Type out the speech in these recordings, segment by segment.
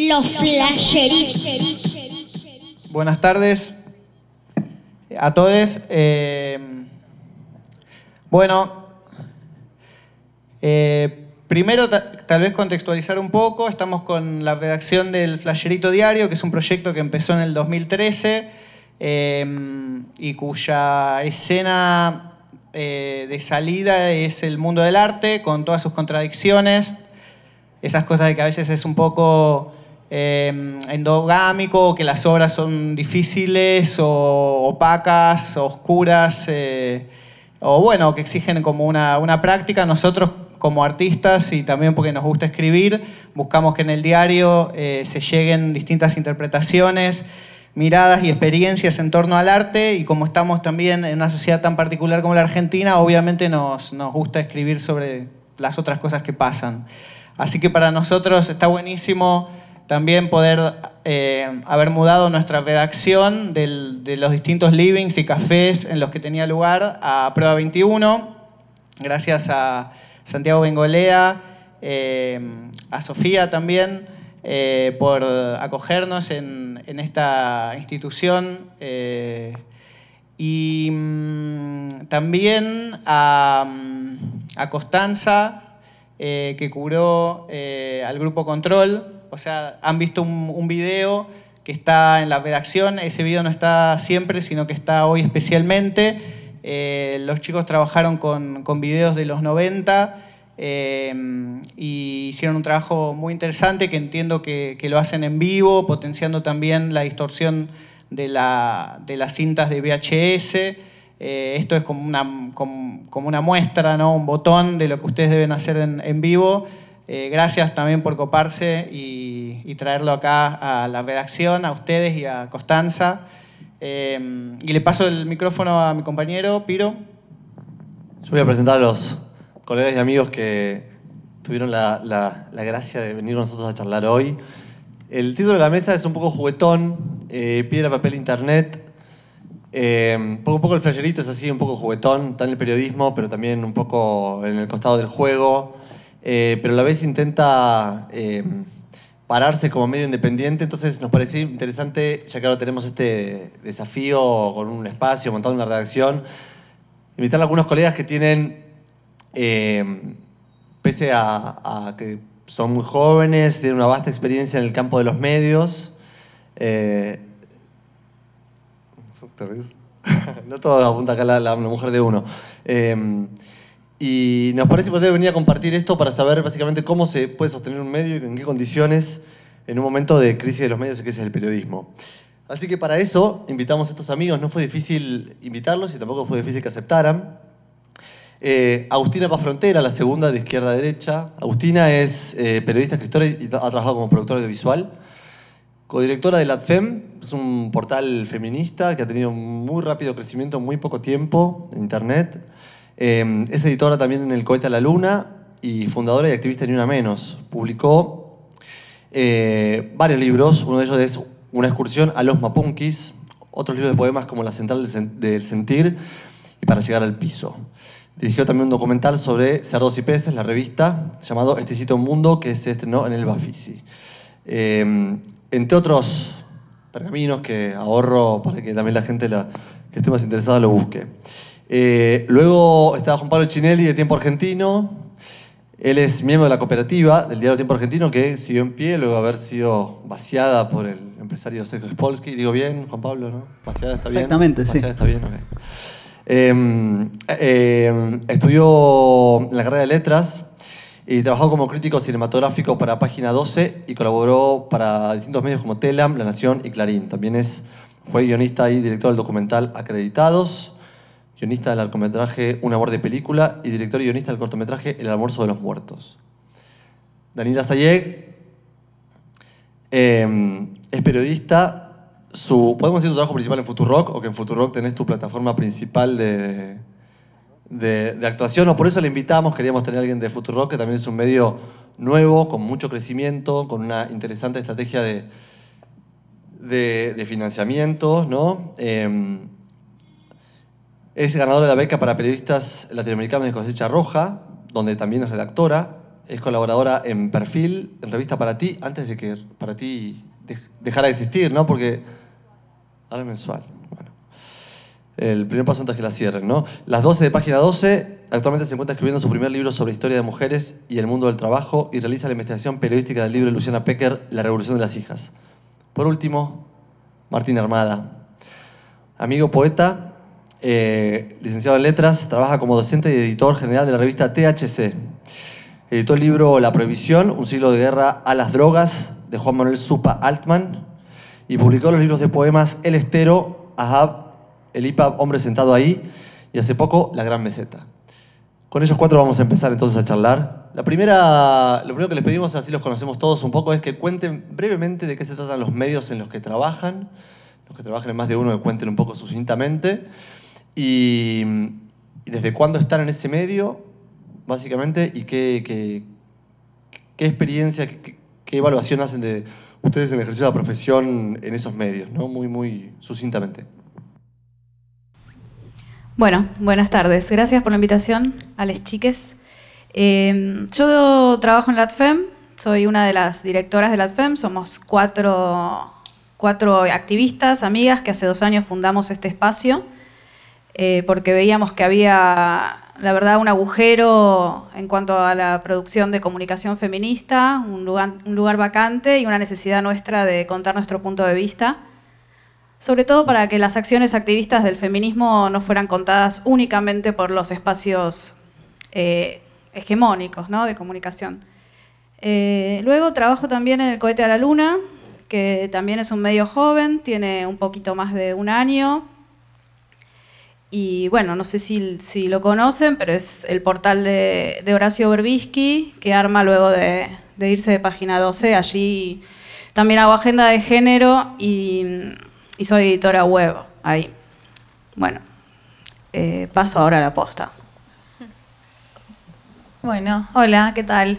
Los flasheritos. Buenas tardes a todos. Eh, bueno, eh, primero ta- tal vez contextualizar un poco. Estamos con la redacción del Flasherito Diario, que es un proyecto que empezó en el 2013 eh, y cuya escena de salida es el mundo del arte, con todas sus contradicciones, esas cosas de que a veces es un poco eh, endogámico, que las obras son difíciles o opacas, oscuras, eh, o bueno, que exigen como una, una práctica. Nosotros como artistas y también porque nos gusta escribir, buscamos que en el diario eh, se lleguen distintas interpretaciones, miradas y experiencias en torno al arte y como estamos también en una sociedad tan particular como la Argentina, obviamente nos, nos gusta escribir sobre las otras cosas que pasan. Así que para nosotros está buenísimo también poder eh, haber mudado nuestra redacción de los distintos livings y cafés en los que tenía lugar a Prueba 21, gracias a Santiago Bengolea, eh, a Sofía también, eh, por acogernos en, esta institución. y mm, también a, a Constanza, eh, que cubrió eh, al grupo Control. O sea, han visto un, un video que está en la redacción. Ese video no está siempre, sino que está hoy especialmente. Eh, los chicos trabajaron con, con videos de los 90 eh, y hicieron un trabajo muy interesante que entiendo que, que lo hacen en vivo, potenciando también la distorsión de, la- de las cintas de VHS. Eh, esto es como una, como, como una muestra, ¿no? un botón de lo que ustedes deben hacer en, en vivo. Eh, gracias también por coparse y, traerlo acá a la redacción, a ustedes y a Constanza. Eh, y le paso el micrófono a mi compañero, Piro. Yo voy a presentar a los colegas y amigos que tuvieron la, la- gracia de venir nosotros a charlar hoy. El título de la mesa es un poco juguetón, eh, piedra, papel, internet. Eh, un poco- un poco el flasherito es así, un poco juguetón, está en el periodismo, pero también un poco en el costado del juego. Eh, pero a la vez intenta eh, pararse como medio independiente, entonces nos parecía interesante, ya que ahora tenemos este desafío con un espacio, montado una redacción, invitar a algunos colegas que tienen, eh, pese a, a que son muy jóvenes, tienen una vasta experiencia en el campo de los medios. no todo apunta acá la, la- la mujer de uno. Y nos parece importante venir a compartir esto para saber básicamente cómo se puede sostener un medio y en qué condiciones en un momento de crisis de los medios que es el periodismo. Así que para eso invitamos a estos amigos. No fue difícil invitarlos y tampoco fue difícil que aceptaran. Eh, Agustina Pafrontera, la segunda de izquierda a derecha. Agustina es eh, periodista, escritora y ha trabajado como productora audiovisual. Codirectora de LATFEM, es un portal feminista que ha tenido muy rápido crecimiento en muy poco tiempo en Internet. Eh, es editora también en El Cohete a la Luna y fundadora y activista de Ni Una Menos. Publicó eh, varios libros, uno de ellos es Una excursión a los Mapunkis, otros libros de poemas como La Central del Sen- del Sentir y Para llegar al piso. Dirigió también un documental sobre cerdos y peces, la revista, llamado Este sitio mundo, que se estrenó en el Bafisi. Eh, entre otros pergaminos que ahorro para que también la gente que esté más interesada lo busque. Eh, luego está Juan Pablo Chinelli de Tiempo Argentino. Él es miembro de la cooperativa del diario Tiempo Argentino que siguió en pie luego de haber sido vaciada por el empresario Sergio Spolsky. Digo bien, Juan Pablo, ¿no? Vaciada está bien. Perfectamente, sí. Vaciada está bien, ok. Eh, eh, estudió la carrera de letras y trabajó como crítico cinematográfico para Página 12 y colaboró para distintos medios como Telam, La Nación y Clarín. También es, fue guionista y director del documental Acreditados, guionista del largometraje Un amor de película y director y guionista del cortometraje El almuerzo de los muertos. Daniela Sayeg eh, es periodista. Su, podemos decir tu trabajo principal en Futurock o que en Futurock tenés tu plataforma principal de, de, actuación, o por eso le invitamos, queríamos tener a alguien de Futurock, que también es un medio nuevo, con mucho crecimiento, con una interesante estrategia de, de, de financiamiento, ¿no? Eh, es ganadora de la beca para periodistas latinoamericanos de cosecha roja, donde también es redactora. es colaboradora en Perfil, en Revista Para Ti, antes de que Para Ti dej- dejara de existir, ¿no? Porque ahora es mensual. Bueno. El primer paso antes que la cierren, ¿no? Las 12 de página 12, actualmente se encuentra escribiendo su primer libro sobre historia de mujeres y el mundo del trabajo y realiza la investigación periodística del libro de Luciana Pecker, La Revolución de las Hijas. Por último, Martín Armada, amigo poeta, eh, licenciado en letras, trabaja como docente y editor general de la revista THC. Editó el libro La Prohibición, un siglo de guerra a las drogas, de Juan Manuel Supa Altman, y publicó los libros de poemas El Estero, Ahab, El IPAB, Hombre Sentado Ahí, y hace poco La Gran Meseta. Con ellos cuatro vamos a empezar entonces a charlar. La primera, lo primero que les pedimos, así los conocemos todos un poco, es que cuenten brevemente de qué se tratan los medios en los que trabajan, los que trabajan en más de uno, que cuenten un poco sucintamente, y, desde cuándo están en ese medio, básicamente, y qué, qué, experiencia, qué, evaluación hacen de ustedes en el ejercicio de la profesión en esos medios, ¿no? Muy, muy sucintamente. Bueno, buenas tardes. Gracias por la invitación a las chiques. Eh, yo trabajo en la ATFEM, soy una de las directoras de la ATFEM, somos cuatro, cuatro activistas, amigas, que hace dos años fundamos este espacio, eh, porque veíamos que había, la verdad, un agujero en cuanto a la producción de comunicación feminista, un lugar, un lugar vacante y una necesidad nuestra de contar nuestro punto de vista sobre todo para que las acciones activistas del feminismo no fueran contadas únicamente por los espacios eh, hegemónicos ¿no? de comunicación. Eh, luego trabajo también en el Cohete a la Luna, que también es un medio joven, tiene un poquito más de un año. Y bueno, no sé si, si lo conocen, pero es el portal de, de Horacio Berbisky, que arma luego de, de irse de página 12. Allí también hago agenda de género y y soy editora web ahí. Bueno, eh, paso ahora a la posta. Bueno, hola, ¿qué tal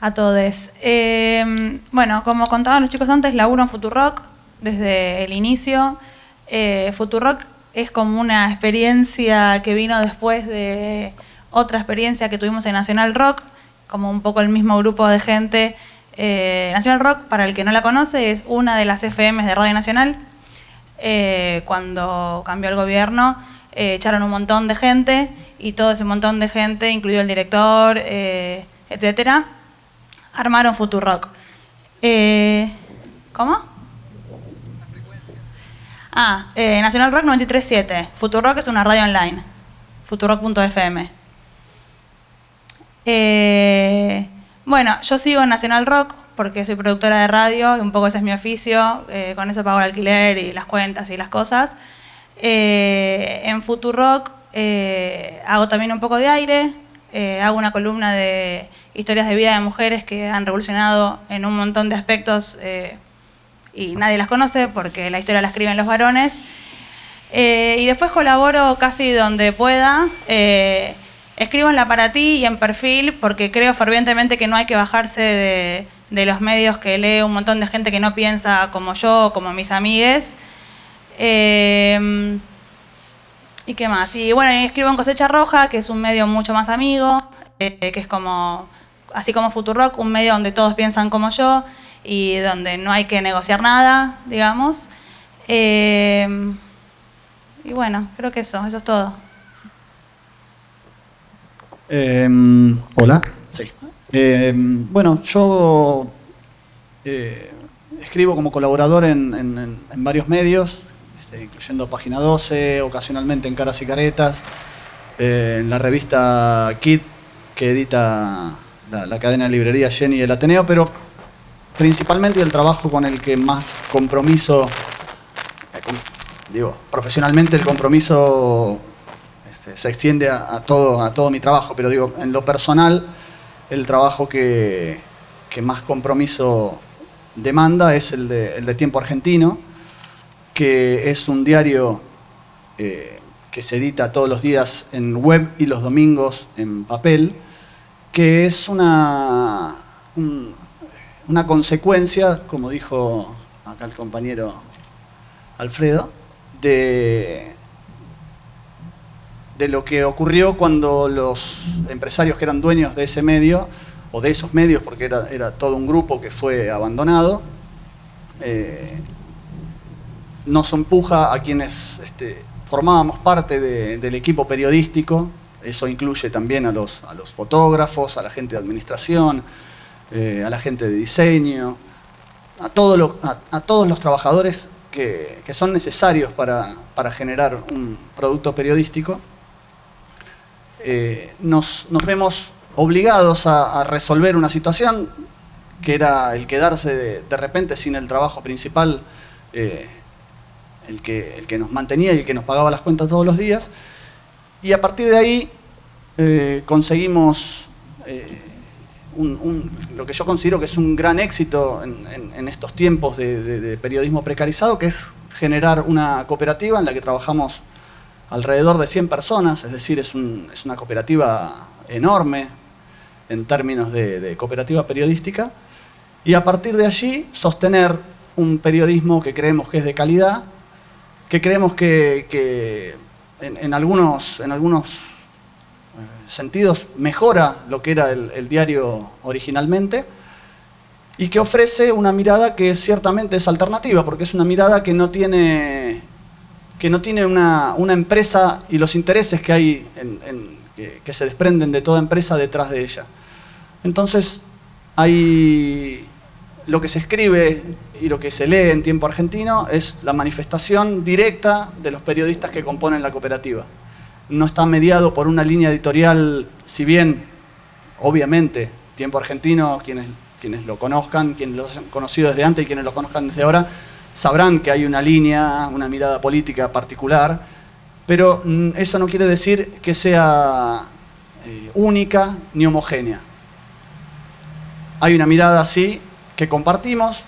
a todos? Eh, bueno, como contaban los chicos antes, laburo en Futurock desde el inicio. Eh, Futurock es como una experiencia que vino después de otra experiencia que tuvimos en Nacional Rock, como un poco el mismo grupo de gente. Eh, Nacional Rock, para el que no la conoce, es una de las FMs de Radio Nacional. Eh, cuando cambió el gobierno, eh, echaron un montón de gente y todo ese montón de gente, incluido el director, eh, etcétera, armaron Futurock. ¿Cómo? Ah, eh, Nacional Rock 93.7. Futurock es una radio online. Futurock.fm. Eh, bueno, yo sigo en Nacional Rock porque soy productora de radio y un poco ese es mi oficio. eh, con eso pago el alquiler y las cuentas y las cosas. Eh, en Futurock eh, hago también un poco de aire. hago una columna de historias de vida de mujeres que han revolucionado en un montón de aspectos y nadie las conoce porque la historia la escriben los varones. Eh, y después colaboro casi donde pueda. Eh, escribo en la para ti y en perfil porque creo fervientemente que no hay que bajarse de, de los medios que lee un montón de gente que no piensa como yo como mis amigues. Eh, ¿Y qué más? Y bueno, escribo en Cosecha Roja, que es un medio mucho más amigo, eh, que es como, así como Futurock, un medio donde todos piensan como yo y donde no hay que negociar nada, digamos. Eh, y bueno, creo que eso, eso es todo. Eh, hola. Sí. Eh, bueno, yo eh, escribo como colaborador en, en- en- en varios medios, este, incluyendo Página 12, ocasionalmente en Caras y Caretas, eh, en la revista Kid, que edita la, la cadena de librería Jenny del Ateneo, pero principalmente el trabajo con el que más compromiso, eh, digo, profesionalmente el compromiso este, se extiende a, todo, a todo mi trabajo, pero digo, en lo personal, el trabajo que, que más compromiso demanda es el de, el de Tiempo Argentino, que es un diario eh, que se edita todos los días en web y los domingos en papel, que es una, un- una consecuencia, como dijo acá el compañero Alfredo, de, de lo que ocurrió cuando los empresarios que eran dueños de ese medio o de esos medios, porque era, era todo un grupo que fue abandonado, eh, nos empuja a quienes este, formábamos parte de- del equipo periodístico, eso incluye también a los, a los fotógrafos, a la gente de administración, eh, a la gente de diseño, a, todos los trabajadores que, son necesarios para, generar un producto periodístico, eh, nos, vemos obligados a, resolver una situación que era el quedarse de, repente sin el trabajo principal, eh, el, que, nos mantenía y el que nos pagaba las cuentas todos los días. Y a partir de ahí conseguimos lo que yo considero que es un gran éxito en, estos tiempos de, periodismo precarizado, que es generar una cooperativa en la que trabajamos alrededor de 100 personas, es decir, es, un- es una cooperativa enorme en términos de, cooperativa periodística, y a partir de allí sostener un periodismo que creemos que es de calidad, que creemos que, que en, algunos, sentidos mejora lo que era el, diario originalmente y que ofrece una mirada que ciertamente es alternativa, porque es una mirada que no tiene, que no tiene una, una empresa y los intereses que hay que, que se desprenden de toda empresa detrás de ella. Entonces, hay lo que se escribe y lo que se lee en tiempo argentino es la manifestación directa de los periodistas que componen la cooperativa. No está mediado por una línea editorial, si bien, obviamente, tiempo argentino, quienes, quienes lo conozcan, quienes lo han conocido desde antes y quienes lo conozcan desde ahora, sabrán que hay una línea, una mirada política particular, pero mm, eso no quiere decir que sea eh, única ni homogénea. Hay una mirada así que compartimos,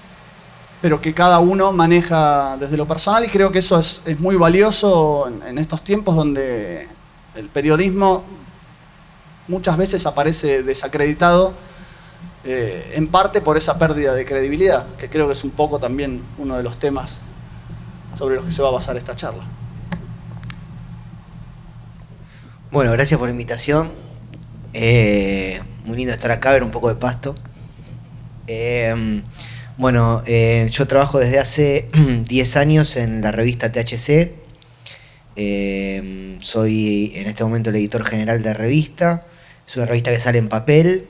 pero que cada uno maneja desde lo personal y creo que eso es, es muy valioso en, estos tiempos donde el periodismo muchas veces aparece desacreditado, eh, en parte por esa pérdida de credibilidad, que creo que es un poco también uno de los temas sobre los que se va a basar esta charla. Bueno, gracias por la invitación. Eh, muy lindo estar acá, ver un poco de pasto. Eh, bueno, eh, yo trabajo desde hace 10 años en la revista THC. Eh, soy en este momento el editor general de la revista. Es una revista que sale en papel,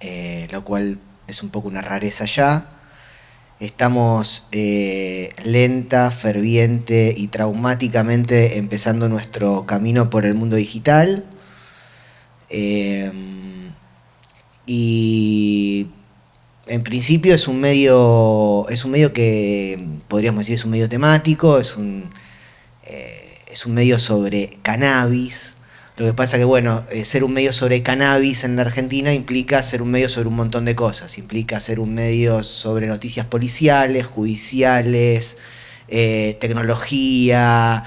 eh, lo cual es un poco una rareza ya. Estamos lenta, ferviente y traumáticamente empezando nuestro camino por el mundo digital. Y en principio es un medio. Es un medio que podríamos decir es un medio temático, es un, eh, es un medio sobre cannabis. Lo que pasa que, bueno, eh, ser un medio sobre cannabis en la Argentina implica ser un medio sobre un montón de cosas. Implica ser un medio sobre noticias policiales, judiciales, eh, tecnología,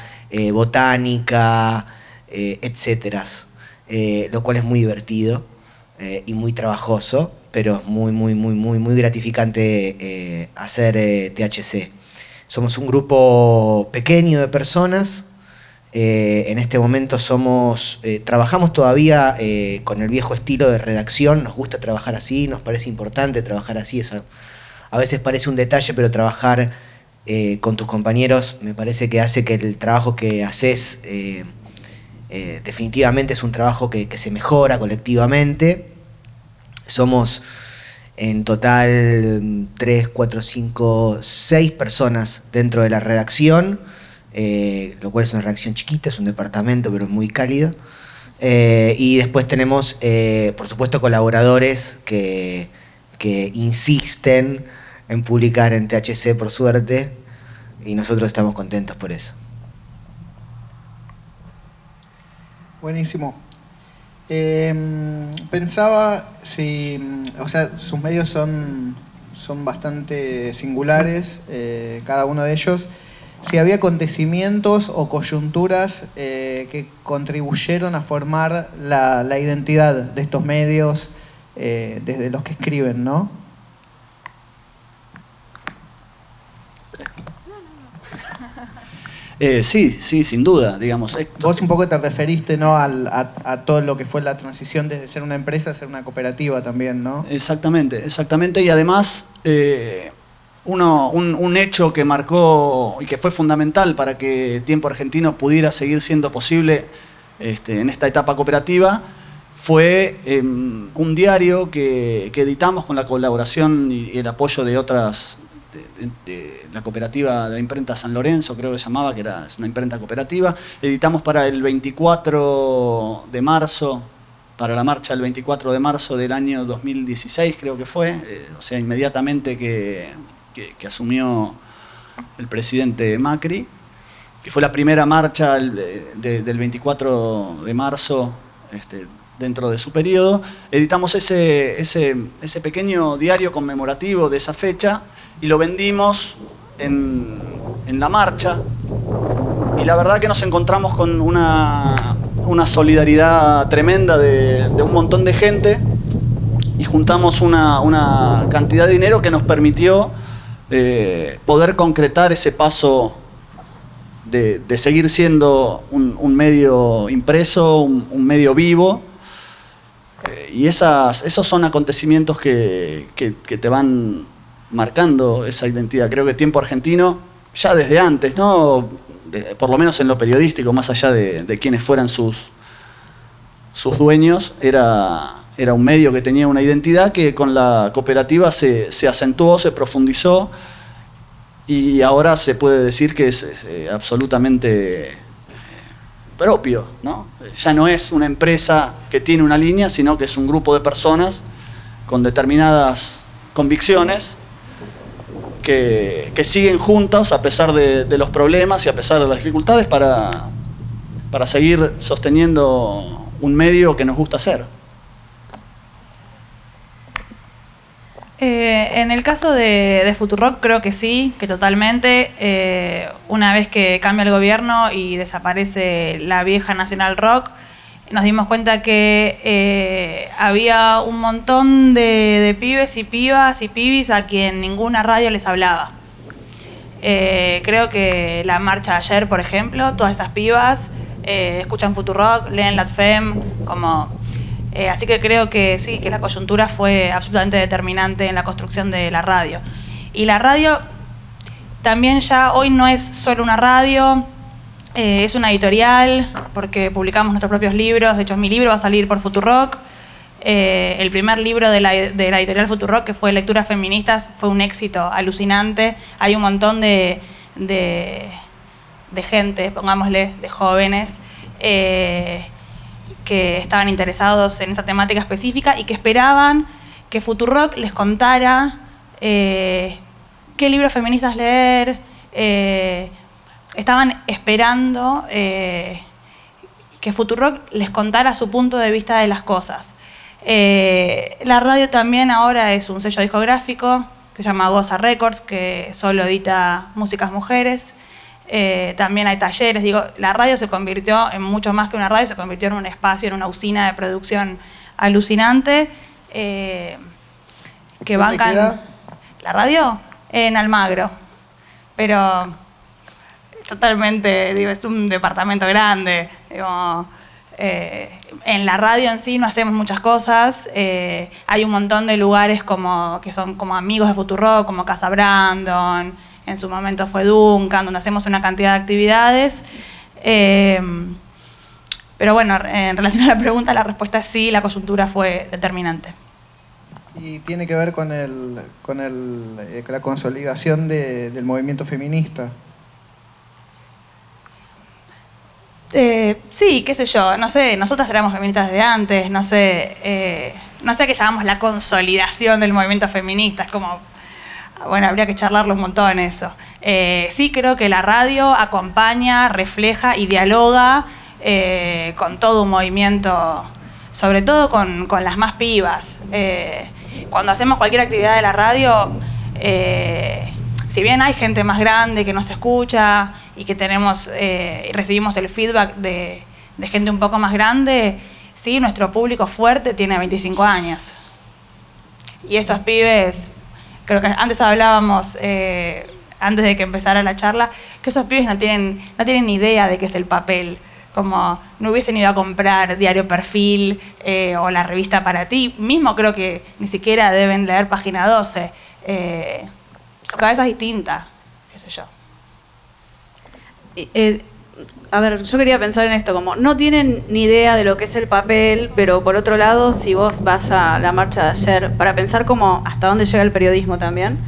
botánica, etcétera. Lo cual es muy divertido y muy trabajoso, pero es muy, muy, muy, muy, muy gratificante eh, hacer eh, THC. Somos un grupo pequeño de personas. eh, en este momento somos, trabajamos todavía con el viejo estilo de redacción. Nos gusta trabajar así, nos parece importante trabajar así. Eso a veces parece un detalle, pero trabajar con tus compañeros me parece que hace que el trabajo que haces definitivamente es un trabajo que se mejora colectivamente. Somos en total 3, 4, 5, 6 personas dentro de la redacción, eh, lo cual es una redacción chiquita, es un departamento, pero muy cálido. Eh, y después tenemos, eh, por supuesto, colaboradores que, que insisten en publicar en THC, por suerte, y nosotros estamos contentos por eso. Buenísimo. Eh, pensaba si, o sea, sus medios son, son bastante singulares, eh, cada uno de ellos. Si había acontecimientos o coyunturas eh, que contribuyeron a formar la, la identidad de estos medios eh, desde los que escriben, ¿no? Eh, sí, sí, sin duda, digamos. Esto- Vos un poco te referiste ¿no? Al- a, a todo lo que fue la transición desde ser una empresa a ser una cooperativa también, ¿no? Exactamente, exactamente. Y además, eh, uno, un, un hecho que marcó y que fue fundamental para que Tiempo Argentino pudiera seguir siendo posible este, en esta etapa cooperativa fue eh, un diario que, que editamos con la colaboración y, y el apoyo de otras, de, la cooperativa de la imprenta San Lorenzo, creo que se llamaba, que era una imprenta cooperativa. Editamos para el 24 de marzo para la marcha el 24 de marzo del año 2016, creo que fue, eh, o sea, inmediatamente que, que- asumió el presidente Macri, que fue la primera marcha eh, de- del 24 de marzo este, dentro de su periodo. Editamos ese, ese, ese pequeño diario conmemorativo de esa fecha y lo vendimos en, en la marcha, y la verdad que nos encontramos con una, una solidaridad tremenda de, un montón de gente y juntamos una, una cantidad de dinero que nos permitió eh, poder concretar ese paso de, de seguir siendo un, medio impreso, un, un medio vivo. Eh, y esas, esos son acontecimientos que, que- que te van marcando esa identidad. Creo que Tiempo Argentino, ya desde antes, ¿no? Por lo menos en lo periodístico, más allá de, quienes fueran sus, sus dueños, era, era un medio que tenía una identidad que con la cooperativa se, se acentuó, se profundizó y ahora se puede decir que es, es, eh, absolutamente eh, propio, ¿no? Ya no es una empresa que tiene una línea, sino que es un grupo de personas con determinadas convicciones que, siguen juntos a pesar de, los problemas y a pesar de las dificultades para, para seguir sosteniendo un medio que nos gusta hacer. Eh, en el caso de, de creo que sí, que totalmente. Eh, una vez que cambia el gobierno y desaparece la vieja Nacional Rock, nos dimos cuenta que eh, había un montón de, pibes y pibas y pibis a quien ninguna radio les hablaba. Eh, creo que la marcha de ayer, por ejemplo, todas esas pibas eh, escuchan Futurock, leen Latfem, como eh, así que creo que sí, que la coyuntura fue absolutamente determinante en la construcción de la radio. Y la radio también ya hoy no es solo una radio, eh, es una editorial, porque publicamos nuestros propios libros. De hecho, mi libro va a salir por Futurock. Eh, el primer libro de la, editorial Futurock, que fue Lecturas Feministas, fue un éxito alucinante. Hay un montón de, de, gente, pongámosle, de jóvenes. eh, que estaban interesados en esa temática específica y que esperaban que Futurock les contara qué libros feministas leer. Estaban esperando eh, que Futurock les contara su punto de vista de las cosas. Eh, la radio también ahora es un sello discográfico que se llama Goza Records, que solo edita músicas mujeres. Eh, también hay talleres, digo, la radio se convirtió en mucho más que una radio, se convirtió en un espacio, en una usina de producción alucinante. eh, que ¿Dónde bancan. queda? ¿La radio? En Almagro. Pero totalmente, digo, es un departamento grande. digo, eh, en la radio en sí no hacemos muchas cosas. eh, hay un montón de lugares como, que son como amigos de Futurock, como Casa Brandon, en su momento fue Duncan, donde hacemos una cantidad de actividades. Eh, pero bueno, en relación a la pregunta, la respuesta es sí, la coyuntura fue determinante. Y tiene que ver con, el, con el, la consolidación de- del movimiento feminista. Eh, sí, qué sé yo, no sé, nosotras éramos feministas desde antes, no sé, eh, no sé qué llamamos la consolidación del movimiento feminista, es como, bueno, habría que charlarlo un montón eso. Eh, sí creo que la radio acompaña, refleja y dialoga con todo un movimiento, sobre todo con, con las más pibas. Cuando hacemos cualquier actividad de la radio, si bien hay gente más grande que nos escucha y que tenemos eh, recibimos el feedback de, gente un poco más grande, sí, nuestro público fuerte tiene 25 años. Y esos pibes, creo que antes hablábamos, eh, antes de que empezara la charla, que esos pibes no tienen, no tienen idea de qué es el papel. Como no hubiesen ido a comprar Diario Perfil eh, o la revista para ti. Mismo creo que ni siquiera deben leer página 12. Eh, su cabeza es distinta, qué sé yo. Eh, a ver, yo quería pensar en esto, como no tienen ni idea de lo que es el papel, pero por otro lado, si vos vas a la marcha de ayer, para pensar como hasta dónde llega el periodismo también,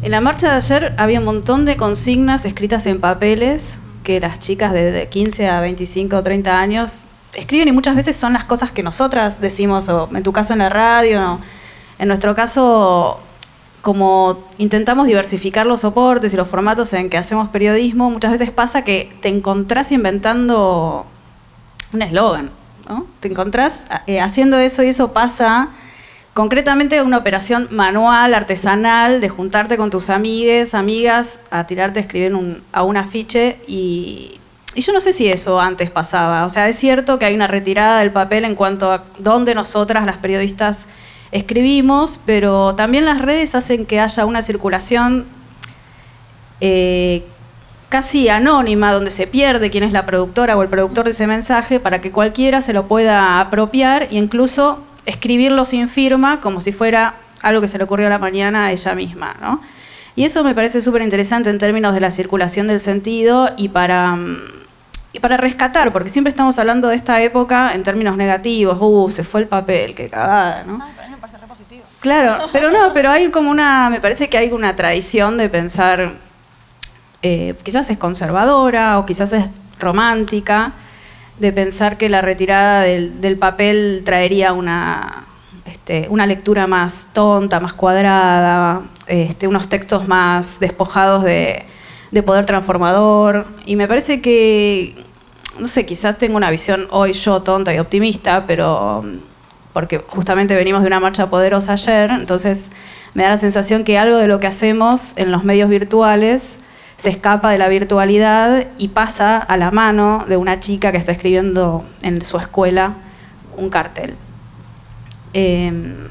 en la marcha de ayer había un montón de consignas escritas en papeles que las chicas de 15 a 25 o 30 años escriben y muchas veces son las cosas que nosotras decimos, o en tu caso en la radio, en nuestro caso como intentamos diversificar los soportes y los formatos en que hacemos periodismo, muchas veces pasa que te encontrás inventando un eslogan, ¿no? Te encontrás eh, haciendo eso y eso pasa concretamente una operación manual, artesanal, de juntarte con tus amigues, amigas, a tirarte a escribir a un afiche y, y yo no sé si eso antes pasaba. O sea, es cierto que hay una retirada del papel en cuanto a dónde nosotras, las periodistas, escribimos, pero también las redes hacen que haya una circulación eh, casi anónima, donde se pierde quién es la productora o el productor de ese mensaje, para que cualquiera se lo pueda apropiar e incluso escribirlo sin firma, como si fuera algo que se le ocurrió a la mañana a ella misma. ¿no? Y eso me parece súper interesante en términos de la circulación del sentido y para, mm, y para rescatar, porque siempre estamos hablando de esta época en términos negativos, uh, se fue el papel, qué cagada, ¿no? Claro, pero no, pero hay como una, me parece que hay una tradición de pensar, eh, quizás es conservadora o quizás es romántica, de pensar que la retirada del, papel traería una, este, una lectura más tonta, más cuadrada, este, unos textos más despojados de, de poder transformador. Y me parece que, no sé, quizás tengo una visión hoy yo tonta y optimista, pero porque justamente venimos de una marcha poderosa ayer, entonces me da la sensación que algo de lo que hacemos en los medios virtuales se escapa de la virtualidad y pasa a la mano de una chica que está escribiendo en su escuela un cartel. Em,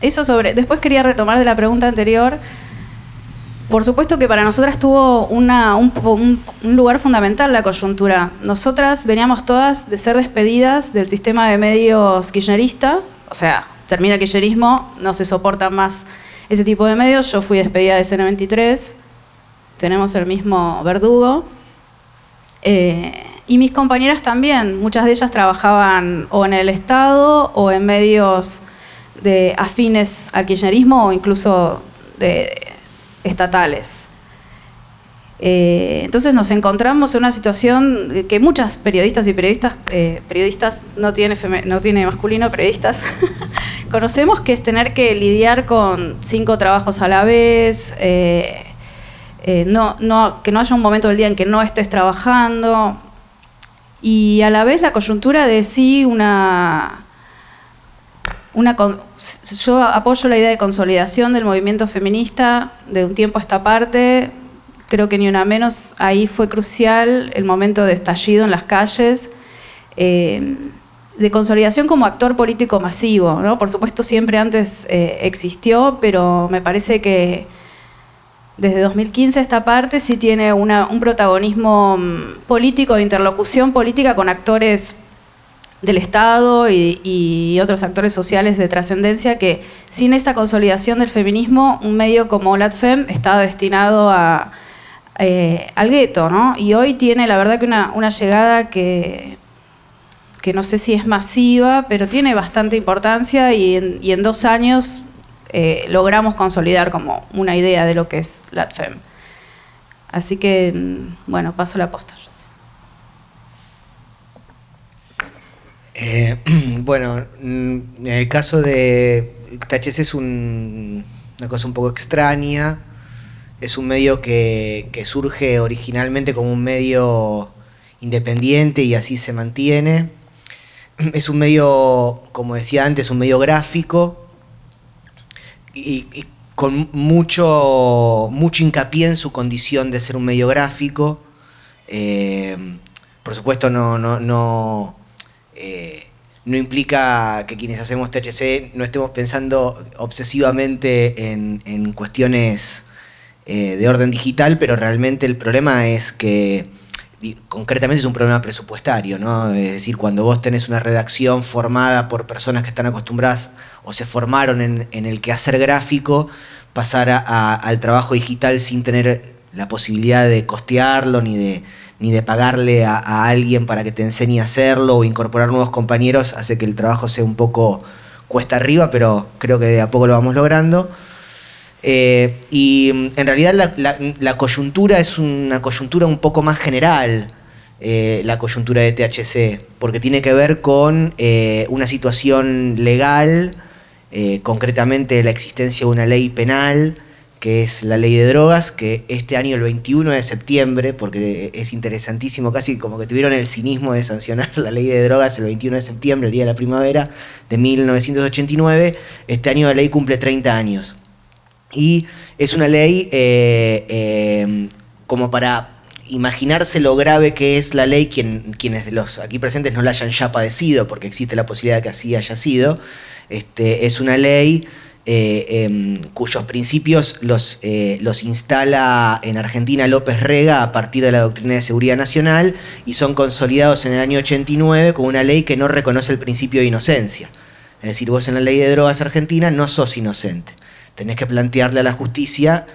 eso sobre. Después quería retomar de la pregunta anterior por supuesto que para nosotras tuvo un, lugar fundamental la coyuntura. Nosotras veníamos todas de ser despedidas del sistema de medios kirchnerista, o sea, termina el kirchnerismo, no se soporta más ese tipo de medios. Yo fui despedida de CN23, tenemos el mismo verdugo. Eh, y mis compañeras también, muchas de ellas trabajaban o en el Estado o en medios de afines al kirchnerismo o incluso de, estatales. Eh, entonces nos encontramos en una situación que muchas periodistas y periodistas, eh, periodistas no tiene, no tiene masculino, periodistas, conocemos que es tener que lidiar con cinco trabajos a la vez, eh, no, no, que no haya un momento del día en que no estés trabajando, y a la vez la coyuntura de sí una una, yo apoyo la idea de consolidación del movimiento feminista de un tiempo a esta parte. Creo que ni una menos ahí fue crucial el momento de estallido en las calles, eh, de consolidación como actor político masivo. ¿no? Por supuesto, siempre antes eh, existió, pero me parece que desde 2015 esta parte sí tiene un protagonismo mm, político, de interlocución política con actores del Estado y, otros actores sociales de trascendencia que sin esta consolidación del feminismo, un medio como LATFEM estaba destinado a, eh, al gueto, ¿no? Y hoy tiene la verdad que una, llegada que, que no sé si es masiva, pero tiene bastante importancia y en, dos años eh, logramos consolidar como una idea de lo que es LATFEM. Así que, mm, bueno, paso la posta. Eh, bueno, mm, en el caso de THC es una cosa un poco extraña. Es un medio que, surge originalmente como un medio independiente y así se mantiene. Es un medio, como decía antes, un medio gráfico y, con mucho, mucho hincapié en su condición de ser un medio gráfico. Eh, por supuesto, no, no, no eh, no implica que quienes hacemos THC no estemos pensando obsesivamente en, cuestiones eh, de orden digital, pero realmente el problema es que concretamente es un problema presupuestario, ¿no? Es decir, cuando vos tenés una redacción formada por personas que están acostumbradas o se formaron en, en el quehacer gráfico, pasar al trabajo digital sin tener la posibilidad de costearlo ni de, ni de pagarle a, alguien para que te enseñe a hacerlo o incorporar nuevos compañeros, hace que el trabajo sea un poco cuesta arriba, pero creo que de a poco lo vamos logrando. Eh, y mm, en realidad la, coyuntura es una coyuntura un poco más general, eh, la coyuntura de THC, porque tiene que ver con eh, una situación legal, concretamente la existencia de una ley penal, que es la ley de drogas, que este año, el 21 de septiembre, porque es interesantísimo, casi como que tuvieron el cinismo de sancionar la ley de drogas el 21 de septiembre, el día de la primavera de 1989, este año la ley cumple 30 años. Y es una ley eh, eh, como para imaginarse lo grave que es la ley, quien, quienes de los aquí presentes no la hayan ya padecido, porque existe la posibilidad de que así haya sido. Este, es una ley eh, em, cuyos principios los, eh, los instala en Argentina López Rega a partir de la doctrina de seguridad nacional y son consolidados en el año 89 con una ley que no reconoce el principio de inocencia. Es decir, vos en la ley de drogas argentina no sos inocente. Tenés que plantearle a la justicia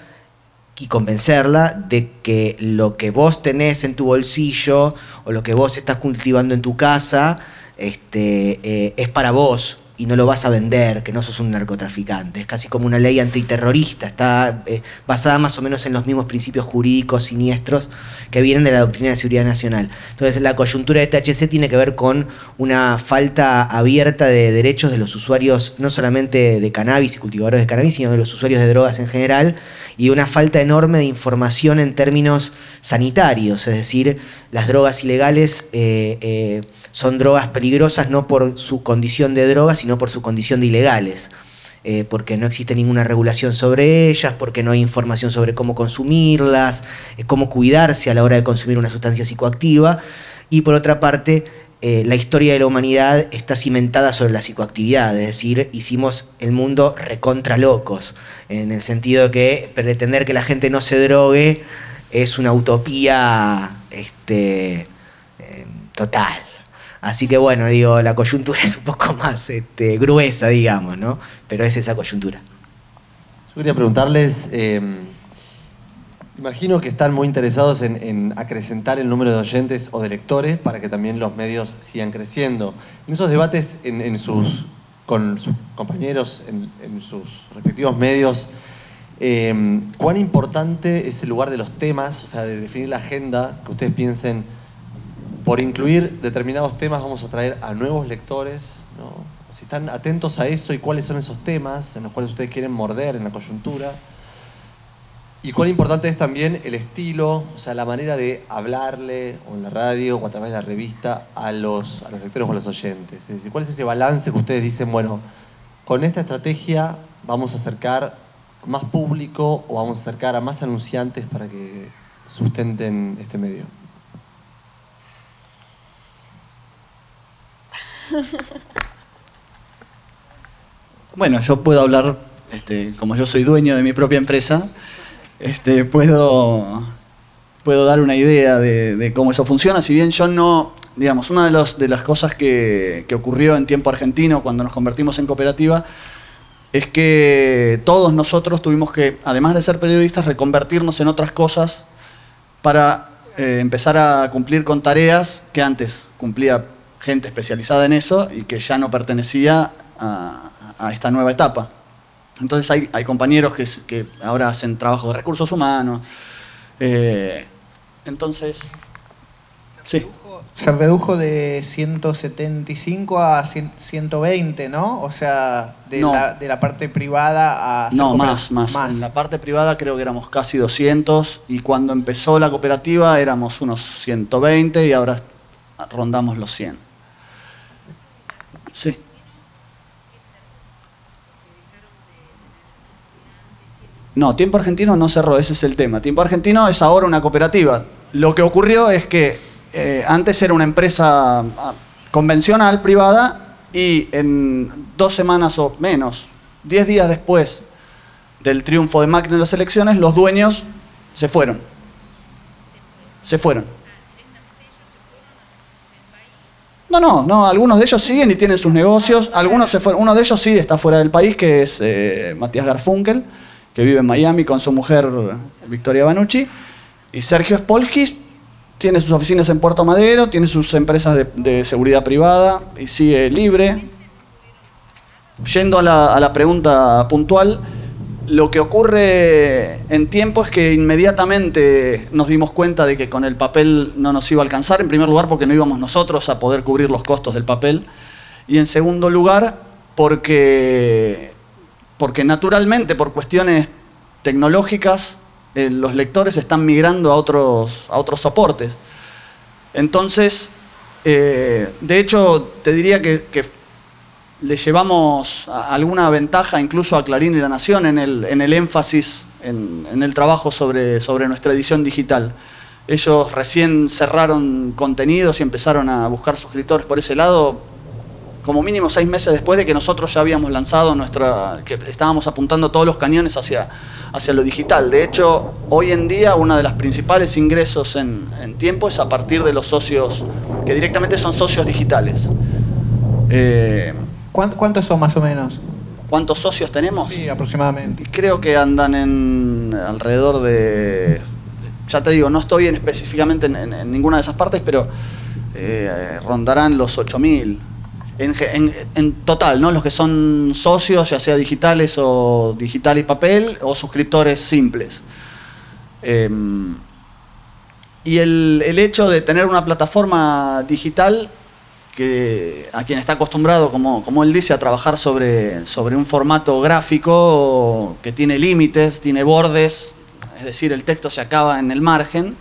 y convencerla de que lo que vos tenés en tu bolsillo o lo que vos estás cultivando en tu casa este, eh, es para vos y no lo vas a vender, que no sos un narcotraficante. Es casi como una ley antiterrorista, está eh, basada más o menos en los mismos principios jurídicos siniestros que vienen de la doctrina de seguridad nacional. Entonces la coyuntura de THC tiene que ver con una falta abierta de derechos de los usuarios, no solamente de cannabis y cultivadores de cannabis, sino de los usuarios de drogas en general, y una falta enorme de información en términos sanitarios, es decir, las drogas ilegales eh, eh, son drogas peligrosas no por su condición de drogas, sino por su condición de ilegales. Eh, porque no existe ninguna regulación sobre ellas, porque no hay información sobre cómo consumirlas, eh, cómo cuidarse a la hora de consumir una sustancia psicoactiva. Y por otra parte, eh, la historia de la humanidad está cimentada sobre la psicoactividad, es decir, hicimos el mundo recontra locos, en el sentido de que pretender que la gente no se drogue es una utopía este, total. Así que bueno, digo, la coyuntura es un poco más este, gruesa, digamos, ¿no? Pero es esa coyuntura. Yo quería preguntarles, eh, imagino que están muy interesados en, en acrecentar el número de oyentes o de lectores para que también los medios sigan creciendo. En esos debates en, sus, con sus compañeros, en, sus respectivos medios, eh, ¿cuán importante es el lugar de los temas, o sea, de definir la agenda, que ustedes piensen, por incluir determinados temas vamos a traer a nuevos lectores, ¿no? si están atentos a eso y cuáles son esos temas en los cuales ustedes quieren morder en la coyuntura. Y cuán importante es también el estilo, o sea, la manera de hablarle o en la radio o a través de la revista a los, a los lectores o a los oyentes. Es decir, cuál es ese balance que ustedes dicen, bueno, con esta estrategia vamos a acercar más público o vamos a acercar a más anunciantes para que sustenten este medio. Bueno, yo puedo hablar, este, como yo soy dueño de mi propia empresa, este, puedo, puedo dar una idea de, cómo eso funciona. Si bien yo no, digamos, una de, los, de las cosas que, que ocurrió en tiempo argentino cuando nos convertimos en cooperativa es que todos nosotros tuvimos que, además de ser periodistas, reconvertirnos en otras cosas para eh, empezar a cumplir con tareas que antes cumplía gente especializada en eso y que ya no pertenecía a, a esta nueva etapa. Entonces hay, hay compañeros que, ahora hacen trabajo de recursos humanos. eh, entonces, sí. Se redujo de 175 a 100 120, ¿no? O sea, de, No. la, de la parte privada a... No, más, más, En la parte privada creo que éramos casi 200 y cuando empezó la cooperativa éramos unos 120 y ahora rondamos los 100. Sí. No, Tiempo Argentino no cerró, ese es el tema. Tiempo Argentino es ahora una cooperativa. Lo que ocurrió es que eh, antes era una empresa ah, convencional, privada, y en dos semanas o menos, diez días después del triunfo de Macri en las elecciones, los dueños se fueron. Se fueron. No, no, no, algunos de ellos siguen y tienen sus negocios, algunos se fueron, uno de ellos sí está fuera del país, que es eh, Matías Garfunkel, que vive en Miami con su mujer Victoria Banucci, y Sergio Spolsky tiene sus oficinas en Puerto Madero, tiene sus empresas de, de seguridad privada y sigue libre. Yendo a la, a la pregunta puntual, lo que ocurre en tiempo es que inmediatamente nos dimos cuenta de que con el papel no nos iba a alcanzar, en primer lugar porque no íbamos nosotros a poder cubrir los costos del papel, y en segundo lugar porque, porque naturalmente, por cuestiones tecnológicas, eh, los lectores están migrando a otros, a otros soportes. Entonces, eh, de hecho, te diría que, que le llevamos alguna ventaja incluso a Clarín y La Nación en el, en el énfasis en, el trabajo sobre, sobre nuestra edición digital. Ellos recién cerraron contenidos y empezaron a buscar suscriptores por ese lado, como mínimo seis meses después de que nosotros ya habíamos lanzado nuestra, que estábamos apuntando todos los cañones hacia, hacia lo digital. De hecho, hoy en día uno de los principales ingresos en, en tiempo es a partir de los socios, que directamente son socios digitales. Eh, ¿Cuán- ¿Cuántos son más o menos? ¿Cuántos socios tenemos? Sí, aproximadamente. Creo que andan en alrededor de. Ya te digo, no estoy en- específicamente en, en- en ninguna de esas partes, pero eh, rondarán los 8000. En, en- en total, ¿no? Los que son socios, ya sea digitales o digital y papel, o suscriptores simples. Em, y el, el hecho de tener una plataforma digital que a quien está acostumbrado, como, como él dice, a trabajar sobre, sobre un formato gráfico que tiene límites, tiene bordes, es decir, el texto se acaba en el margen,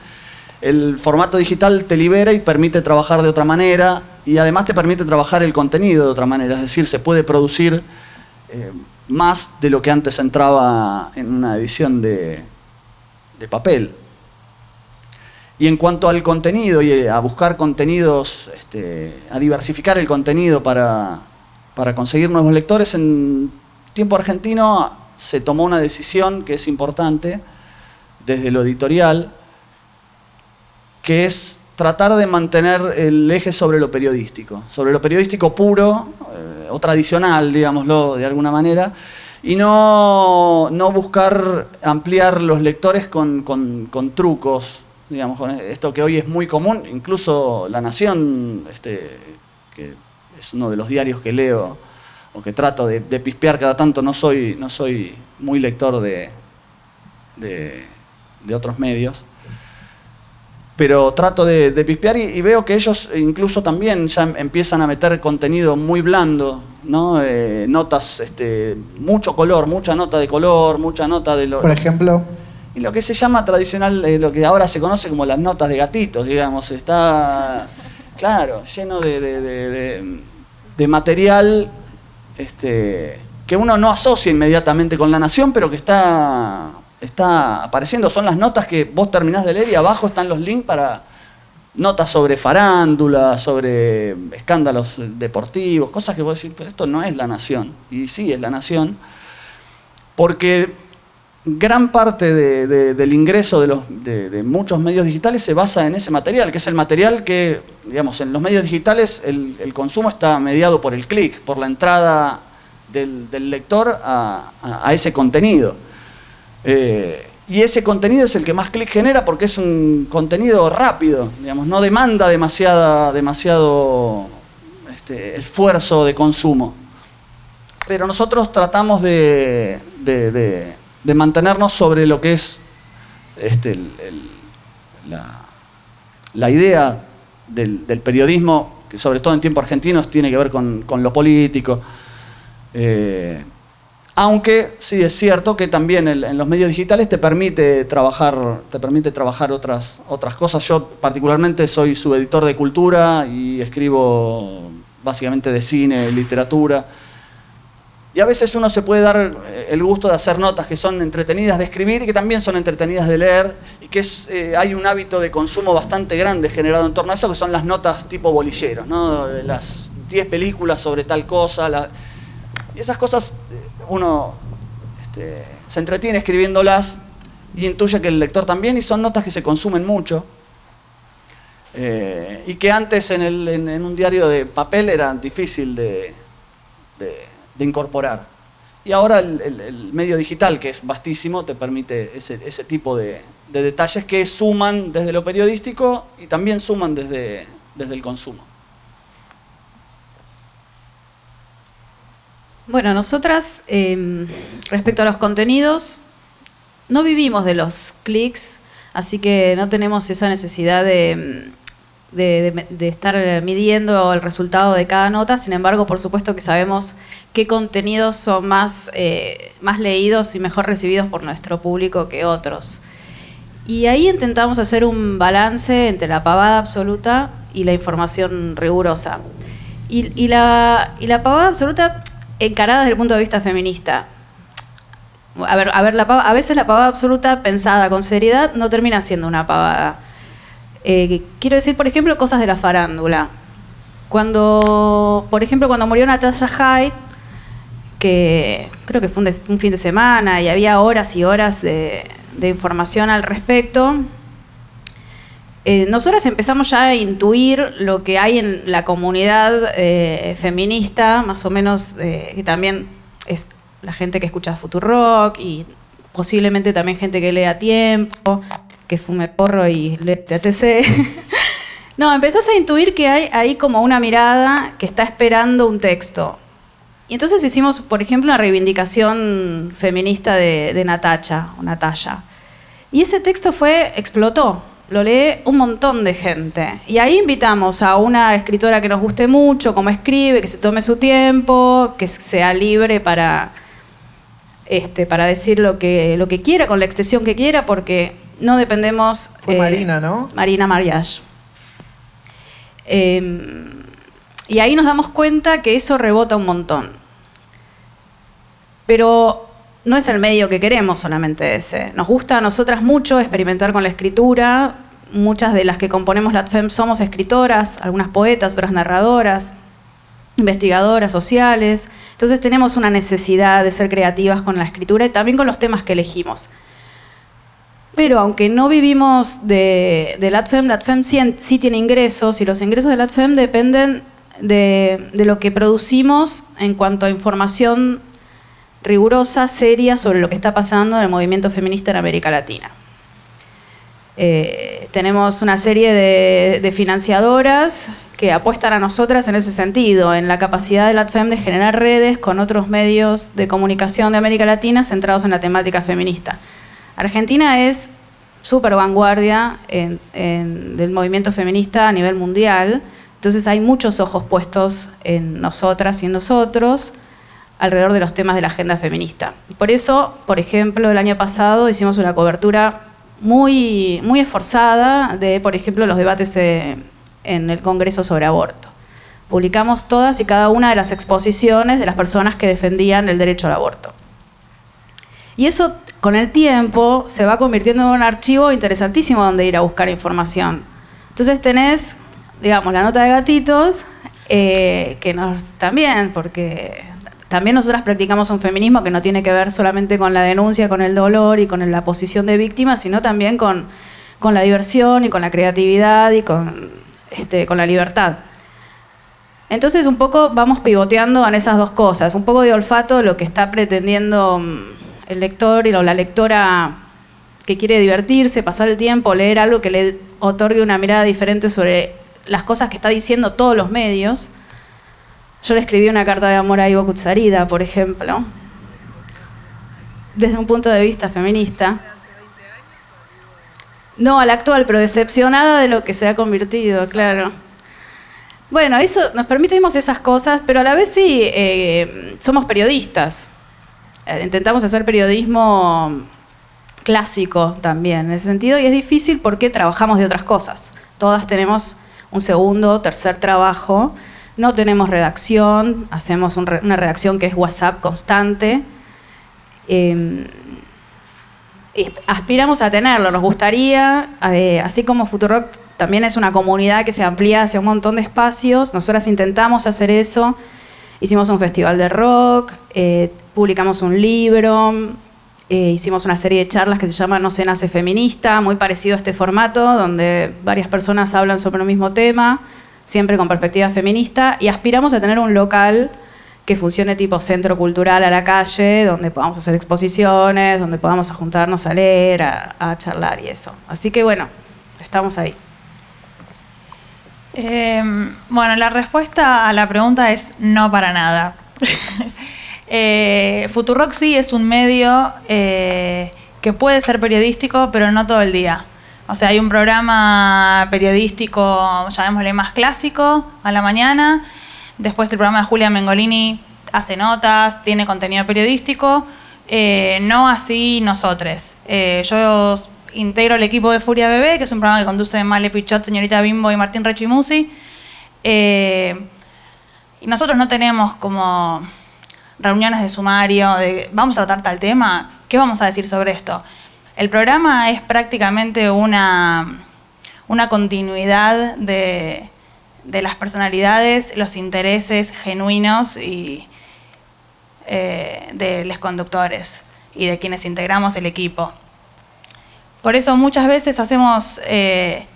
el formato digital te libera y permite trabajar de otra manera y además te permite trabajar el contenido de otra manera, es decir, se puede producir eh, más de lo que antes entraba en una edición de, de papel. Y en cuanto al contenido y eh, a buscar contenidos, este, a diversificar el contenido para, para conseguir nuevos lectores, en tiempo argentino se tomó una decisión que es importante desde lo editorial, que es tratar de mantener el eje sobre lo periodístico, sobre lo periodístico puro eh, o tradicional, digámoslo de alguna manera, y no, no buscar ampliar los lectores con, con- con trucos, digamos, con esto que hoy es muy común, incluso La Nación, este, que es uno de los diarios que leo o que trato de, pispear cada tanto, no soy, no soy muy lector de, de, otros medios pero trato de, pispear y, y veo que ellos incluso también ya em- empiezan a meter contenido muy blando, ¿no? Eh, notas, este, mucho color, mucha nota de color, mucha nota de lo, Por ejemplo, y lo que se llama tradicional, eh, lo que ahora se conoce como las notas de gatitos, digamos, está, claro, lleno de, material este, que uno no asocia inmediatamente con la nación, pero que está, está apareciendo. Son las notas que vos terminás de leer y abajo están los links para notas sobre farándula, sobre escándalos deportivos, cosas que vos decís, pero esto no es la nación. Y sí, es la nación. Porque gran parte de- de- del ingreso de, los, de, muchos medios digitales se basa en ese material, que es el material que, digamos, en los medios digitales el, consumo está mediado por el clic, por la entrada del, lector a ese contenido. Eh, y ese contenido es el que más clic genera porque es un contenido rápido, digamos, no demanda demasiada, demasiado este, esfuerzo de consumo. Pero nosotros tratamos de, de- mantenernos sobre lo que es este, la, idea del, periodismo, que sobre todo en tiempos argentinos tiene que ver con, con lo político. Eh, aunque sí es cierto que también en los medios digitales te permite trabajar, te permite trabajar otras, otras cosas. Yo particularmente soy subeditor de cultura y escribo básicamente de cine, literatura. Y a veces uno se puede dar eh, el gusto de hacer notas que son entretenidas de escribir y que también son entretenidas de leer y que eh, hay un hábito de consumo bastante grande generado en torno a eso, que son las notas tipo bolilleros, ¿no? Las 10 películas sobre tal cosa. Y esas cosas eh, uno este, se entretiene escribiéndolas y intuye que el lector también, y son notas que se consumen mucho. Eh, y que antes en, un diario de papel era difícil de- de incorporar. Y ahora el, medio digital, que es vastísimo, te permite ese, ese tipo de, de detalles que suman desde lo periodístico y también suman desde, desde el consumo. Bueno, nosotras, eh, respecto a los contenidos, no vivimos de los clics, así que no tenemos esa necesidad de- de- de estar midiendo el resultado de cada nota. Sin embargo, por supuesto que sabemos qué contenidos son más, eh, más leídos y mejor recibidos por nuestro público que otros. Y ahí intentamos hacer un balance entre la pavada absoluta y la información rigurosa. Y, y la, y la pavada absoluta encarada desde el punto de vista feminista. A ver, a, ver la pava- a veces la pavada absoluta pensada con seriedad no termina siendo una pavada. Eh, quiero decir, por ejemplo, cosas de la farándula. Cuando, por ejemplo, cuando murió Natasha Hyde, que creo que fue un, de- un fin de semana y había horas y horas de, de información al respecto, eh, nosotras empezamos ya a intuir lo que hay en la comunidad eh, feminista, más o menos, eh, que también es la gente que escucha Futurock y posiblemente también gente que lee a tiempo, que fume porro y lee TTC. no, empezás a intuir que hay ahí como una mirada que está esperando un texto. Y entonces hicimos, por ejemplo, una reivindicación feminista de, de Natacha, o Natalia. Y ese texto fue, explotó, lo lee un montón de gente. Y ahí invitamos a una escritora que nos guste mucho, cómo escribe, que se tome su tiempo, que sea libre para, este, para decir lo que, lo que quiera, con la extensión que quiera, porque no dependemos... Fue eh, Marina, ¿no? Marina Mariage. Eh, y ahí nos damos cuenta que eso rebota un montón. Pero no es el medio que queremos solamente ese. Nos gusta a nosotras mucho experimentar con la escritura. Muchas de las que componemos la FEM somos escritoras, algunas poetas, otras narradoras, investigadoras sociales. Entonces tenemos una necesidad de ser creativas con la escritura y también con los temas que elegimos. Pero aunque no vivimos de, de LATFEM, LATFEM sí, sí tiene ingresos y los ingresos de LATFEM dependen de, lo que producimos en cuanto a información rigurosa, seria sobre lo que está pasando en el movimiento feminista en América Latina. Eh, tenemos una serie de, financiadoras que apuestan a nosotras en ese sentido, en la capacidad de LATFEM de generar redes con otros medios de comunicación de América Latina centrados en la temática feminista. Argentina es súper vanguardia del movimiento feminista a nivel mundial, entonces hay muchos ojos puestos en nosotras y en nosotros alrededor de los temas de la agenda feminista. Por eso, por ejemplo, el año pasado hicimos una cobertura muy, muy esforzada de, por ejemplo, los debates en el Congreso sobre aborto. Publicamos todas y cada una de las exposiciones de las personas que defendían el derecho al aborto. Y eso con el tiempo se va convirtiendo en un archivo interesantísimo donde ir a buscar información. Entonces tenés, digamos, la nota de gatitos, eh, que nos también, porque también nosotras practicamos un feminismo que no tiene que ver solamente con la denuncia, con el dolor y con la posición de víctima, sino también con, con la diversión y con la creatividad y con, este, con la libertad. Entonces un poco vamos pivoteando en esas dos cosas, un poco de olfato, lo que está pretendiendo mm, el lector y la, la lectora que quiere divertirse, pasar el tiempo, leer algo que le otorgue una mirada diferente sobre las cosas que está diciendo todos los medios. Yo le escribí una carta de amor a Ivo Kutsarida, por ejemplo, desde un punto de vista feminista. No, a la actual, pero decepcionada de lo que se ha convertido, claro. Bueno, eso nos permitimos esas cosas, pero a la vez sí eh, somos periodistas. Eh, intentamos hacer periodismo clásico también en ese sentido y es difícil porque trabajamos de otras cosas. Todas tenemos un segundo, tercer trabajo, no tenemos redacción, hacemos una redacción que es WhatsApp constante. Y aspiramos a tenerlo, nos gustaría, eh, así como Futurock también es una comunidad que se amplía hacia un montón de espacios, nosotras intentamos hacer eso, hicimos un festival de rock, eh, publicamos un libro, eh, hicimos una serie de charlas que se llama No se nace feminista, muy parecido a este formato, donde varias personas hablan sobre el mismo tema, siempre con perspectiva feminista, y aspiramos a tener un local que funcione tipo centro cultural a la calle, donde podamos hacer exposiciones, donde podamos juntarnos a leer, a, a charlar y eso. Así que bueno, estamos ahí. Eh, bueno, la respuesta a la pregunta es no para nada. eh, Futurock sí es un medio eh, que puede ser periodístico, pero no todo el día. O sea, hay un programa periodístico, llamémosle más clásico, a la mañana. Después el programa de Julia Mengolini hace notas, tiene contenido periodístico. Eh, no así nosotros. Eh, yo integro el equipo de Furia Bebé, que es un programa que conduce Male Pichot, Señorita Bimbo y Martín Rechimusi. Y nosotros no tenemos como reuniones de sumario, de vamos a tratar tal tema, ¿qué vamos a decir sobre esto? El programa es prácticamente una, una continuidad de, de las personalidades, los intereses genuinos y eh, de los conductores y de quienes integramos el equipo. Por eso muchas veces hacemos, eh,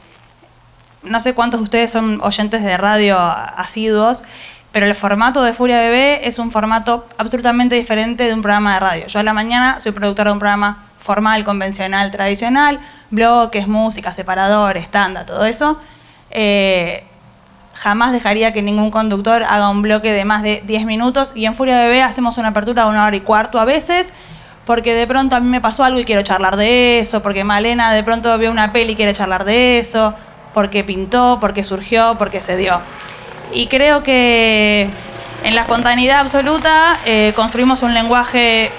no sé cuántos de ustedes son oyentes de radio asiduos, pero el formato de Furia Bebé es un formato absolutamente diferente de un programa de radio. Yo a la mañana soy productora de un programa formal, convencional, tradicional, bloques, música, separador, estándar, todo eso. Eh, jamás dejaría que ningún conductor haga un bloque de más de 10 minutos y en Furia Bebé hacemos una apertura de una hora y cuarto a veces porque de pronto a mí me pasó algo y quiero charlar de eso, porque Malena de pronto vio una peli y quiere charlar de eso, porque pintó, porque surgió, porque se dio. Y creo que en la espontaneidad absoluta eh, construimos un lenguaje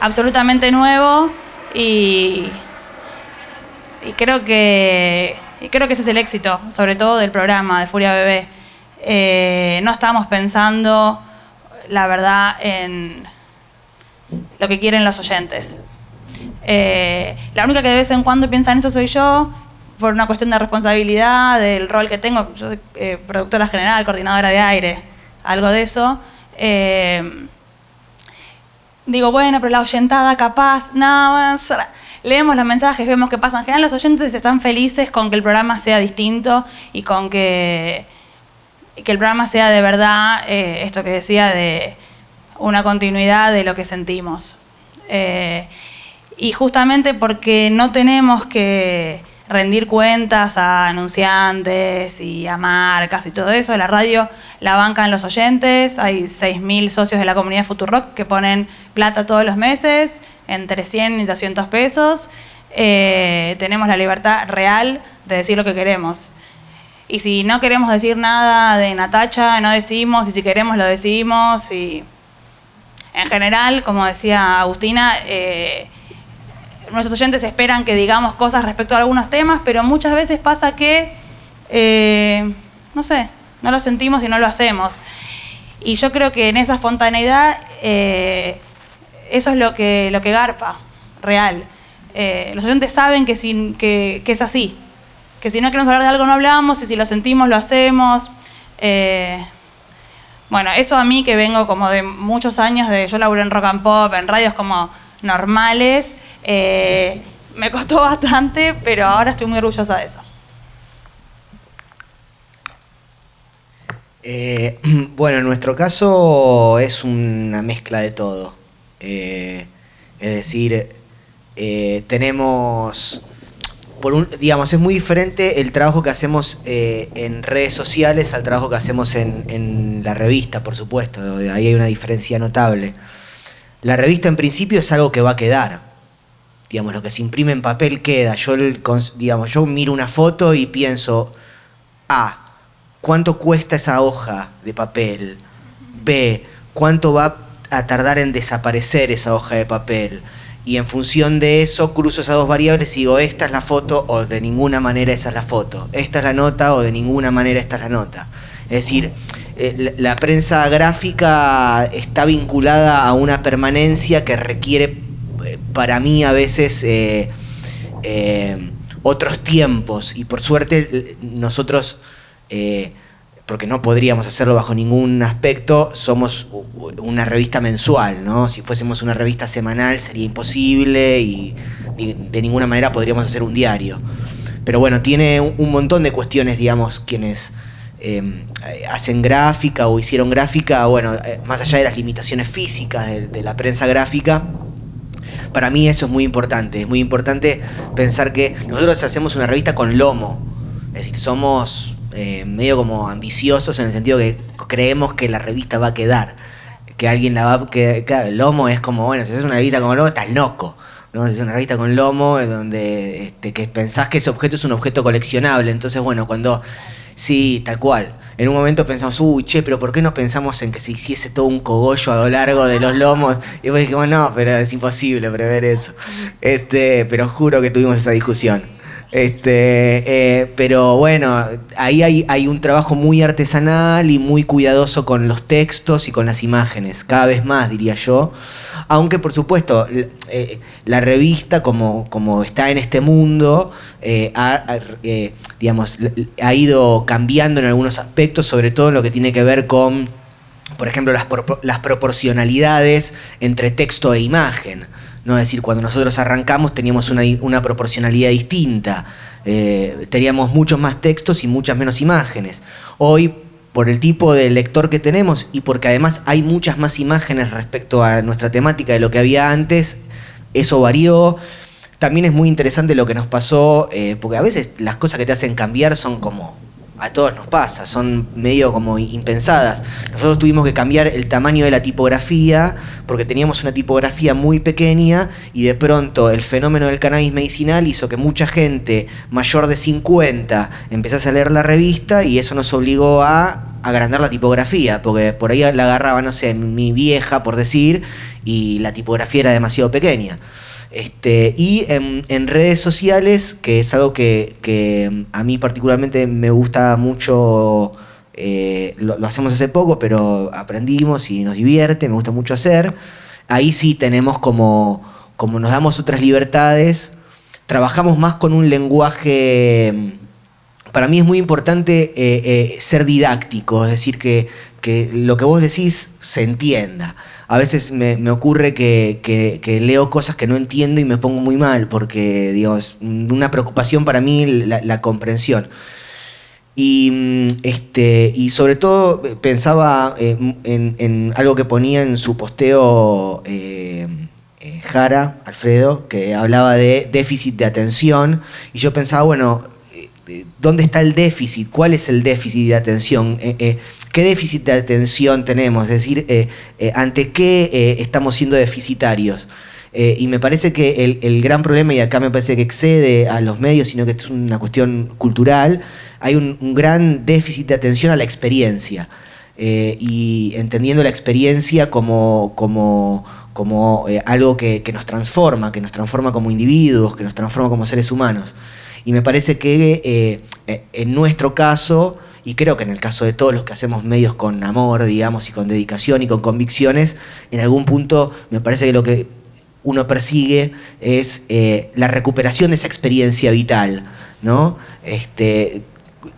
absolutamente nuevo y, y creo que y creo que ese es el éxito, sobre todo del programa de Furia Bebé. Eh, no estamos pensando, la verdad, en lo que quieren los oyentes. Eh, la única que de vez en cuando piensa en eso soy yo, por una cuestión de responsabilidad, del rol que tengo, yo soy eh, productora general, coordinadora de aire, algo de eso. Eh, digo, bueno, pero la oyentada capaz, nada más. Leemos los mensajes, vemos qué pasa. En general los oyentes están felices con que el programa sea distinto y con que, que el programa sea de verdad, eh, esto que decía, de una continuidad de lo que sentimos. Y justamente porque no tenemos que rendir cuentas a anunciantes y a marcas y todo eso, la radio la bancan los oyentes, hay 6.000 socios de la comunidad Futurock que ponen plata todos los meses, entre 100 y 200 pesos, eh, tenemos la libertad real de decir lo que queremos. Y si no queremos decir nada de Natacha, no decimos, y si queremos lo decimos, y en general, como decía Agustina, eh, nuestros oyentes esperan que digamos cosas respecto a algunos temas, pero muchas veces pasa que, eh, no sé, no lo sentimos y no lo hacemos. Y yo creo que en esa espontaneidad eh, eso es lo que, lo que garpa, real. Eh, los oyentes saben que, sin, que, es así, que si no queremos hablar de algo no hablamos y si lo sentimos lo hacemos. Bueno, eso a mí que vengo como de muchos años, de yo laburé en rock and pop, en radios como normales, eh, me costó bastante, pero ahora estoy muy orgullosa de eso. Eh, bueno, en nuestro caso es una mezcla de todo. Eh, es decir, tenemos, por un, digamos, es muy diferente el trabajo que hacemos en redes sociales al trabajo que hacemos en, en, la revista, por supuesto. Ahí hay una diferencia notable. La revista en principio es algo que va a quedar. Digamos, lo que se imprime en papel queda. Yo, digamos, yo miro una foto y pienso, ah, ¿cuánto cuesta esa hoja de papel? B, ¿cuánto va a tardar en desaparecer esa hoja de papel? Y en función de eso cruzo esas dos variables y digo, esta es la foto o de ninguna manera esa es la foto. Esta es la nota o de ninguna manera esta es la nota. Es decir, eh, la prensa gráfica está vinculada a una permanencia que requiere, para mí a veces, eh, eh, otros tiempos. Y por suerte nosotros porque no podríamos hacerlo bajo ningún aspecto, somos una revista mensual, ¿no? Si fuésemos una revista semanal sería imposible y de ninguna manera podríamos hacer un diario. Pero bueno, tiene un, montón de cuestiones, digamos, quienes eh, hacen gráfica o hicieron gráfica, bueno, eh, más allá de las limitaciones físicas de la prensa gráfica, para mí eso es muy importante. Es muy importante pensar que nosotros hacemos una revista con lomo. Es decir, somos eh, medio como ambiciosos en el sentido que creemos que la revista va a quedar. Que alguien la va a... Que, claro, el lomo es como, bueno, si haces una revista con lomo, estás loco. ¿no? Es una revista con lomo donde este, que pensás que ese objeto es un objeto coleccionable. Entonces, bueno, cuando... Sí, tal cual. En un momento pensamos, uy, che, pero ¿por qué no pensamos en que se hiciese todo un cogollo a lo largo de los lomos? Y después dijimos, no, pero es imposible prever eso. Este, pero juro que tuvimos esa discusión. Este, eh, pero bueno, ahí hay, hay un trabajo muy artesanal y muy cuidadoso con los textos y con las imágenes, cada vez más diría yo. Aunque por supuesto eh, la revista como, como está en este mundo eh, ha, eh, digamos, ha ido cambiando en algunos aspectos, sobre todo en lo que tiene que ver con por ejemplo, las, las proporcionalidades entre texto e imagen. ¿No? Es decir, cuando nosotros arrancamos teníamos una, una proporcionalidad distinta. Eh, teníamos muchos más textos y muchas menos imágenes. Hoy, por el tipo de lector que tenemos y porque además hay muchas más imágenes respecto a nuestra temática de lo que había antes, eso varió. También es muy interesante lo que nos pasó, eh, porque a veces las cosas que te hacen cambiar son como a todos nos pasa, son medio como impensadas. Nosotros tuvimos que cambiar el tamaño de la tipografía porque teníamos una tipografía muy pequeña y de pronto el fenómeno del cannabis medicinal hizo que mucha gente mayor de 50 empezase a leer la revista y eso nos obligó a agrandar la tipografía, porque por ahí la agarraba, no sé, mi vieja, por decir, y la tipografía era demasiado pequeña. Este, y en, redes sociales, que es algo que, que a mí particularmente me gusta mucho, eh, lo, lo hacemos hace poco, pero aprendimos y nos divierte, me gusta mucho hacer. Ahí sí tenemos como, como nos damos otras libertades, trabajamos más con un lenguaje para mí es muy importante eh, eh, ser didáctico, es decir, que, lo que vos decís se entienda. A veces me, ocurre que, leo cosas que no entiendo y me pongo muy mal, porque, digamos, una preocupación para mí la, comprensión. Y, mm, este, y sobre todo pensaba eh, en, algo que ponía en su posteo eh, Jara, Alfredo, que hablaba de déficit de atención. Y yo pensaba, bueno, ¿dónde está el déficit? ¿Cuál es el déficit de atención? Eh, eh, ¿Qué déficit de atención tenemos? Es decir, eh, ¿ante qué estamos siendo deficitarios? Y me parece que el, gran problema, y acá me parece que excede a los medios, sino que es una cuestión cultural, hay un, gran déficit de atención a la experiencia. Y entendiendo la experiencia como, como, como algo que nos transforma, que nos transforma como individuos, que nos transforma como seres humanos. Y me parece que eh, eh, en nuestro caso, y creo que en el caso de todos los que hacemos medios con amor, digamos, y con dedicación y con convicciones, en algún punto me parece que lo que uno persigue es eh, la recuperación de esa experiencia vital, ¿no? Este,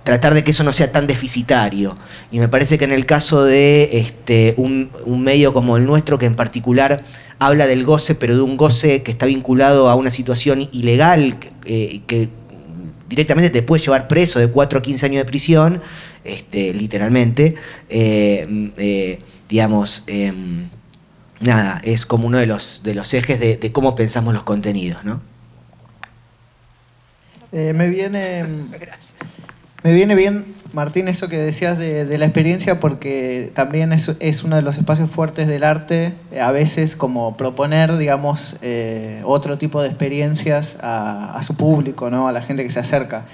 tratar de que eso no sea tan deficitario. Y me parece que en el caso de este, un, medio como el nuestro, que en particular habla del goce, pero de un goce que está vinculado a una situación ilegal, que directamente te puede llevar preso de 4 a 15 años de prisión, este, literalmente, eh, eh, digamos, em, nada, es como uno de los, de los ejes de, de cómo pensamos los contenidos, ¿no? Eh, me viene. Me viene bien, Martín, eso que decías de, la experiencia, porque también es, uno de los espacios fuertes del arte, eh, a veces como proponer, digamos, eh, otro tipo de experiencias a, su público, ¿no? a la gente que se acerca.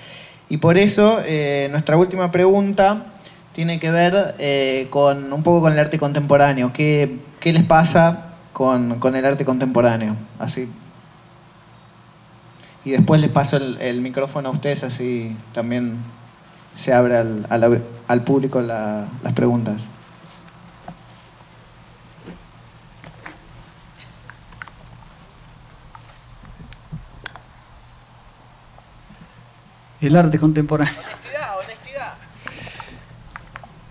Y por eso, eh, nuestra última pregunta tiene que ver con un poco con el arte contemporáneo. ¿Qué, qué les pasa con, con el arte contemporáneo? Así y después les paso el micrófono a ustedes, así también se abre al, a la- al público la- las preguntas. El arte contemporáneo.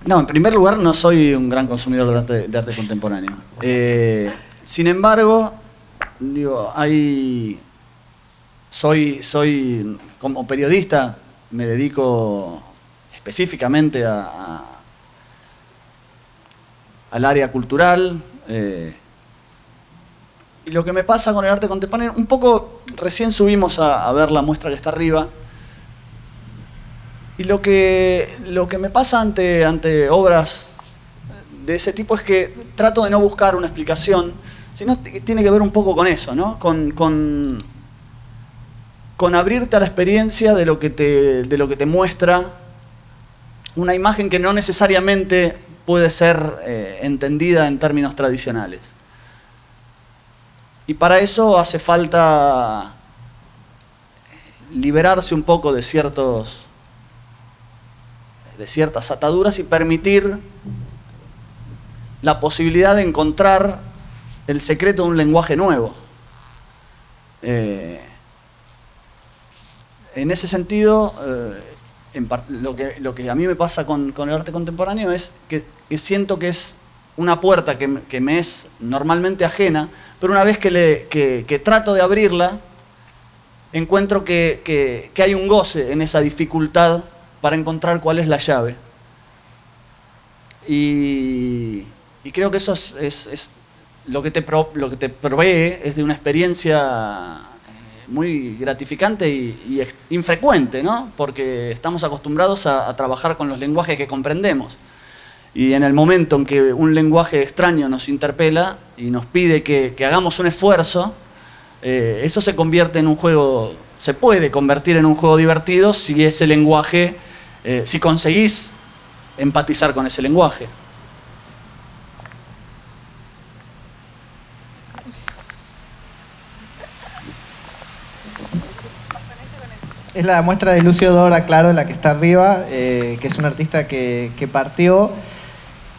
No, en primer lugar, no soy un gran consumidor de arte, de arte contemporáneo. Eh, sin embargo, digo, hay. Soy, soy. Como periodista, me dedico específicamente a, al área cultural. eh, y lo que me pasa con el arte contemporáneo, un poco recién subimos a, ver la muestra que está arriba. Y lo que, lo que me pasa ante, ante obras de ese tipo es que trato de no buscar una explicación, sino t- tiene que ver un poco con eso, ¿no? Con, con, con abrirte a la experiencia de lo, que te, de lo que te muestra una imagen que no necesariamente puede ser eh, entendida en términos tradicionales. Y para eso hace falta eh, liberarse un poco de ciertos de ciertas ataduras y permitir la posibilidad de encontrar el secreto de un lenguaje nuevo. Eh, en ese sentido, lo, que, lo que a mí me pasa con, con el arte contemporáneo es que, que siento que es una puerta que, que me es normalmente ajena, pero una vez que, le, que- trato de abrirla, encuentro que, hay un goce en esa dificultad para encontrar cuál es la llave. Y, y creo que eso es, es- es lo, que te lo que te provee es de una experiencia muy gratificante y, infrecuente, ¿no? Porque estamos acostumbrados a, a trabajar con los lenguajes que comprendemos. Y en el momento en que un lenguaje extraño nos interpela y nos pide que, que hagamos un esfuerzo, eh, eso se convierte en un juego, se puede convertir en un juego divertido si ese lenguaje, eh, si conseguís empatizar con ese lenguaje. Es la muestra de Lucio Dora, claro, la que está arriba, eh, que es un artista que, partió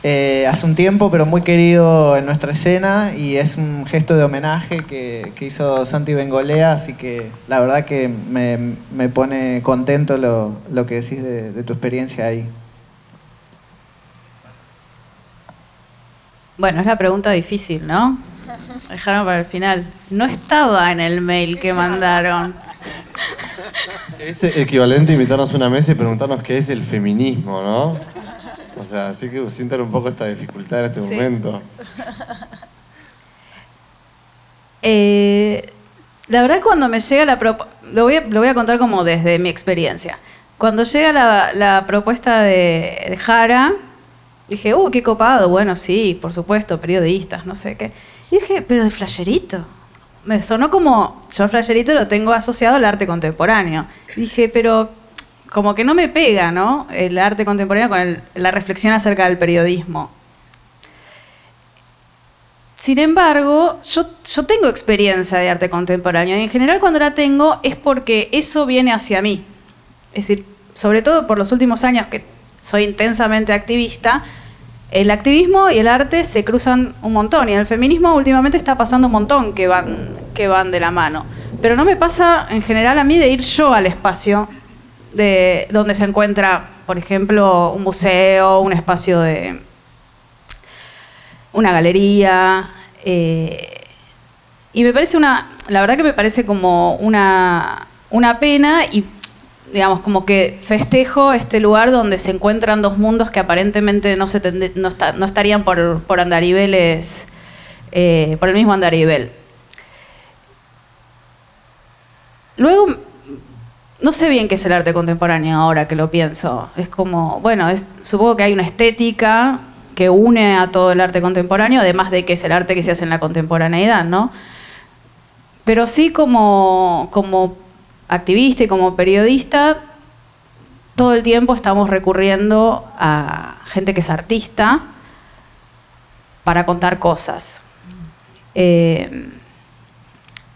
eh, hace un tiempo, pero muy querido en nuestra escena y es un gesto de homenaje que, que hizo Santi Bengolea, así que la verdad que me, me pone contento lo, lo que decís de, de tu experiencia ahí. Bueno, es la pregunta difícil, ¿no? Dejaron para el final. No estaba en el mail que mandaron. Es equivalente a invitarnos a una mesa y preguntarnos qué es el feminismo, ¿no? O sea, así que sientan un poco esta dificultad en este Sí. momento. Eh, la verdad cuando me llega la propuesta, lo, voy a- lo voy a contar como desde mi experiencia. Cuando llega la, la propuesta de, de Jara, dije, uh, qué copado, bueno, sí, por supuesto, periodistas, no sé qué. Y dije, pero el flasherito. Me sonó como, yo el lo tengo asociado al arte contemporáneo. Dije, pero como que no me pega, ¿no? El arte contemporáneo con la reflexión acerca del periodismo. Sin embargo, yo, yo tengo experiencia de arte contemporáneo y en general cuando la tengo es porque eso viene hacia mí. Es decir, sobre todo por los últimos años que soy intensamente activista, el activismo y el arte se cruzan un montón y en el feminismo últimamente está pasando un montón que van, que van de la mano. Pero no me pasa en general a mí de ir yo al espacio de donde se encuentra, por ejemplo, un museo, un espacio de, una galería. eh, y me parece una, la verdad que me parece como una, una pena y digamos como que festejo este lugar donde se encuentran dos mundos que aparentemente no, se no estarían por, por andariveles, eh, por el mismo andarivel. Luego, no sé bien qué es el arte contemporáneo ahora que lo pienso. Es como, bueno, es, supongo que hay una estética que une a todo el arte contemporáneo, además de que es el arte que se hace en la contemporaneidad, ¿no? Pero sí como, como activista y como periodista, todo el tiempo estamos recurriendo a gente que es artista para contar cosas. Eh,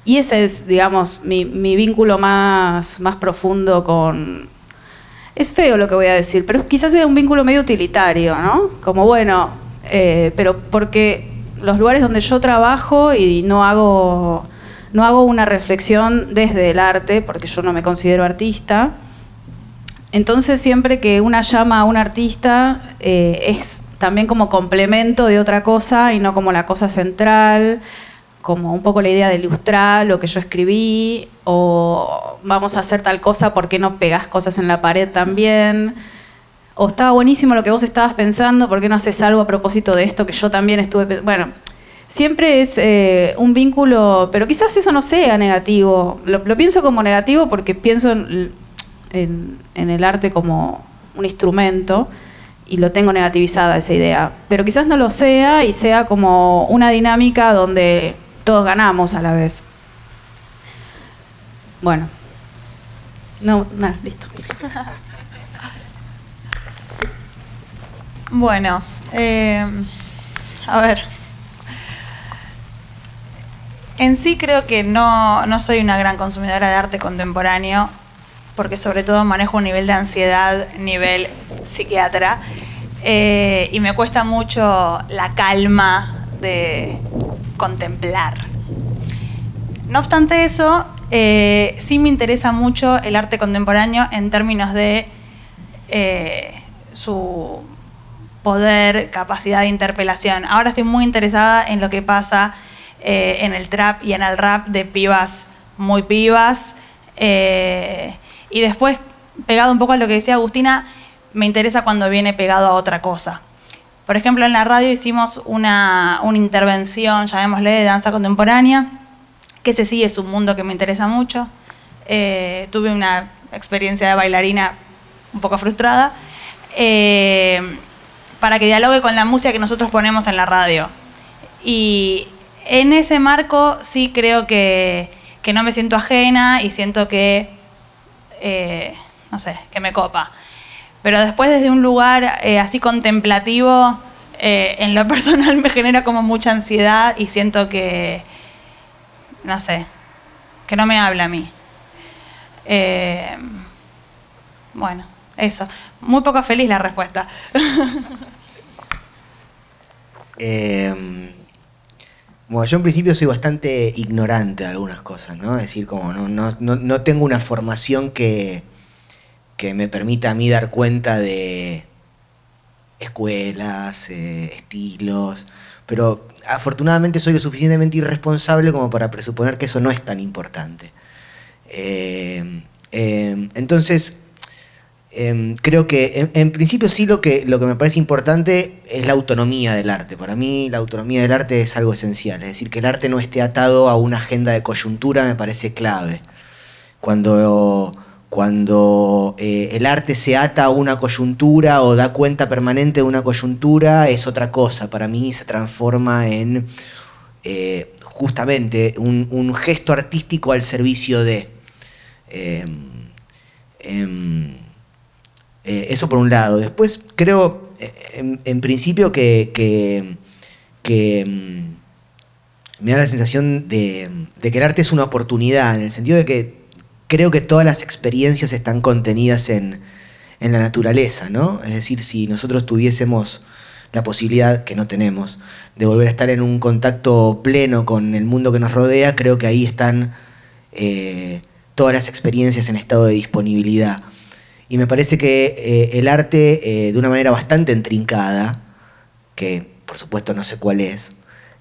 y ese es, digamos, mi, vínculo más, más profundo con... Es feo lo que voy a decir, pero quizás sea un vínculo medio utilitario, ¿no? Como, bueno, eh, pero porque los lugares donde yo trabajo y no hago, no hago una reflexión desde el arte, porque yo no me considero artista, Entonces siempre que una llama a un artista eh, es también como complemento de otra cosa y no como la cosa central, como un poco la idea de ilustrar lo que yo escribí o vamos a hacer tal cosa, ¿por qué no pegas cosas en la pared también? O estaba buenísimo lo que vos estabas pensando, ¿por qué no haces algo a propósito de esto que yo también estuve? Bueno, siempre es eh, un vínculo, pero quizás eso no sea negativo. Lo, pienso como negativo porque pienso en, en- en el arte como un instrumento y lo tengo negativizada esa idea. Pero quizás no lo sea y sea como una dinámica donde todos ganamos a la vez. Bueno. No, nada, listo. Bueno, eh, a ver. En sí creo que no, no soy una gran consumidora de arte contemporáneo, porque sobre todo manejo un nivel de ansiedad, nivel psiquiatra, eh, y me cuesta mucho la calma de contemplar. No obstante eso, eh, sí me interesa mucho el arte contemporáneo en términos de eh, su poder, capacidad de interpelación. Ahora estoy muy interesada en lo que pasa eh, en el trap y en el rap de pibas muy pibas. eh, y después, pegado un poco a lo que decía Agustina, me interesa cuando viene pegado a otra cosa. Por ejemplo, en la radio hicimos una, una intervención, llamémosle, de danza contemporánea, que ese sí es un mundo que me interesa mucho. Eh, tuve una experiencia de bailarina un poco frustrada, eh, para que dialogue con la música que nosotros ponemos en la radio. Y en ese marco sí creo que, que no me siento ajena y siento que, eh, no sé, que me copa. Pero después desde un lugar eh, así contemplativo, eh, en lo personal me genera como mucha ansiedad y siento que, no sé, que no me habla a mí. Bueno, eso. Muy poco feliz la respuesta. Eh, bueno, yo en principio soy bastante ignorante de algunas cosas, ¿no? Es decir, como no, no, no, tengo una formación que, que me permita a mí dar cuenta de escuelas, eh, estilos, pero afortunadamente soy lo suficientemente irresponsable como para presuponer que eso no es tan importante. Eh, eh, entonces, Em, creo que en, principio sí lo que, lo que me parece importante es la autonomía del arte. Para mí la autonomía del arte es algo esencial. Es decir, que el arte no esté atado a una agenda de coyuntura me parece clave. Cuando, cuando eh, el arte se ata a una coyuntura o da cuenta permanente de una coyuntura es otra cosa. Para mí se transforma en eh, justamente un, un gesto artístico al servicio de... em, em, eh, eso por un lado. Después creo, eh, en, principio, que, mm, me da la sensación de, de que el arte es una oportunidad, en el sentido de que creo que todas las experiencias están contenidas en, en la naturaleza, ¿no? Es decir, si nosotros tuviésemos la posibilidad, que no tenemos, de volver a estar en un contacto pleno con el mundo que nos rodea, creo que ahí están eh, todas las experiencias en estado de disponibilidad. Y me parece que eh, el arte, eh, de una manera bastante intrincada, que por supuesto no sé cuál es,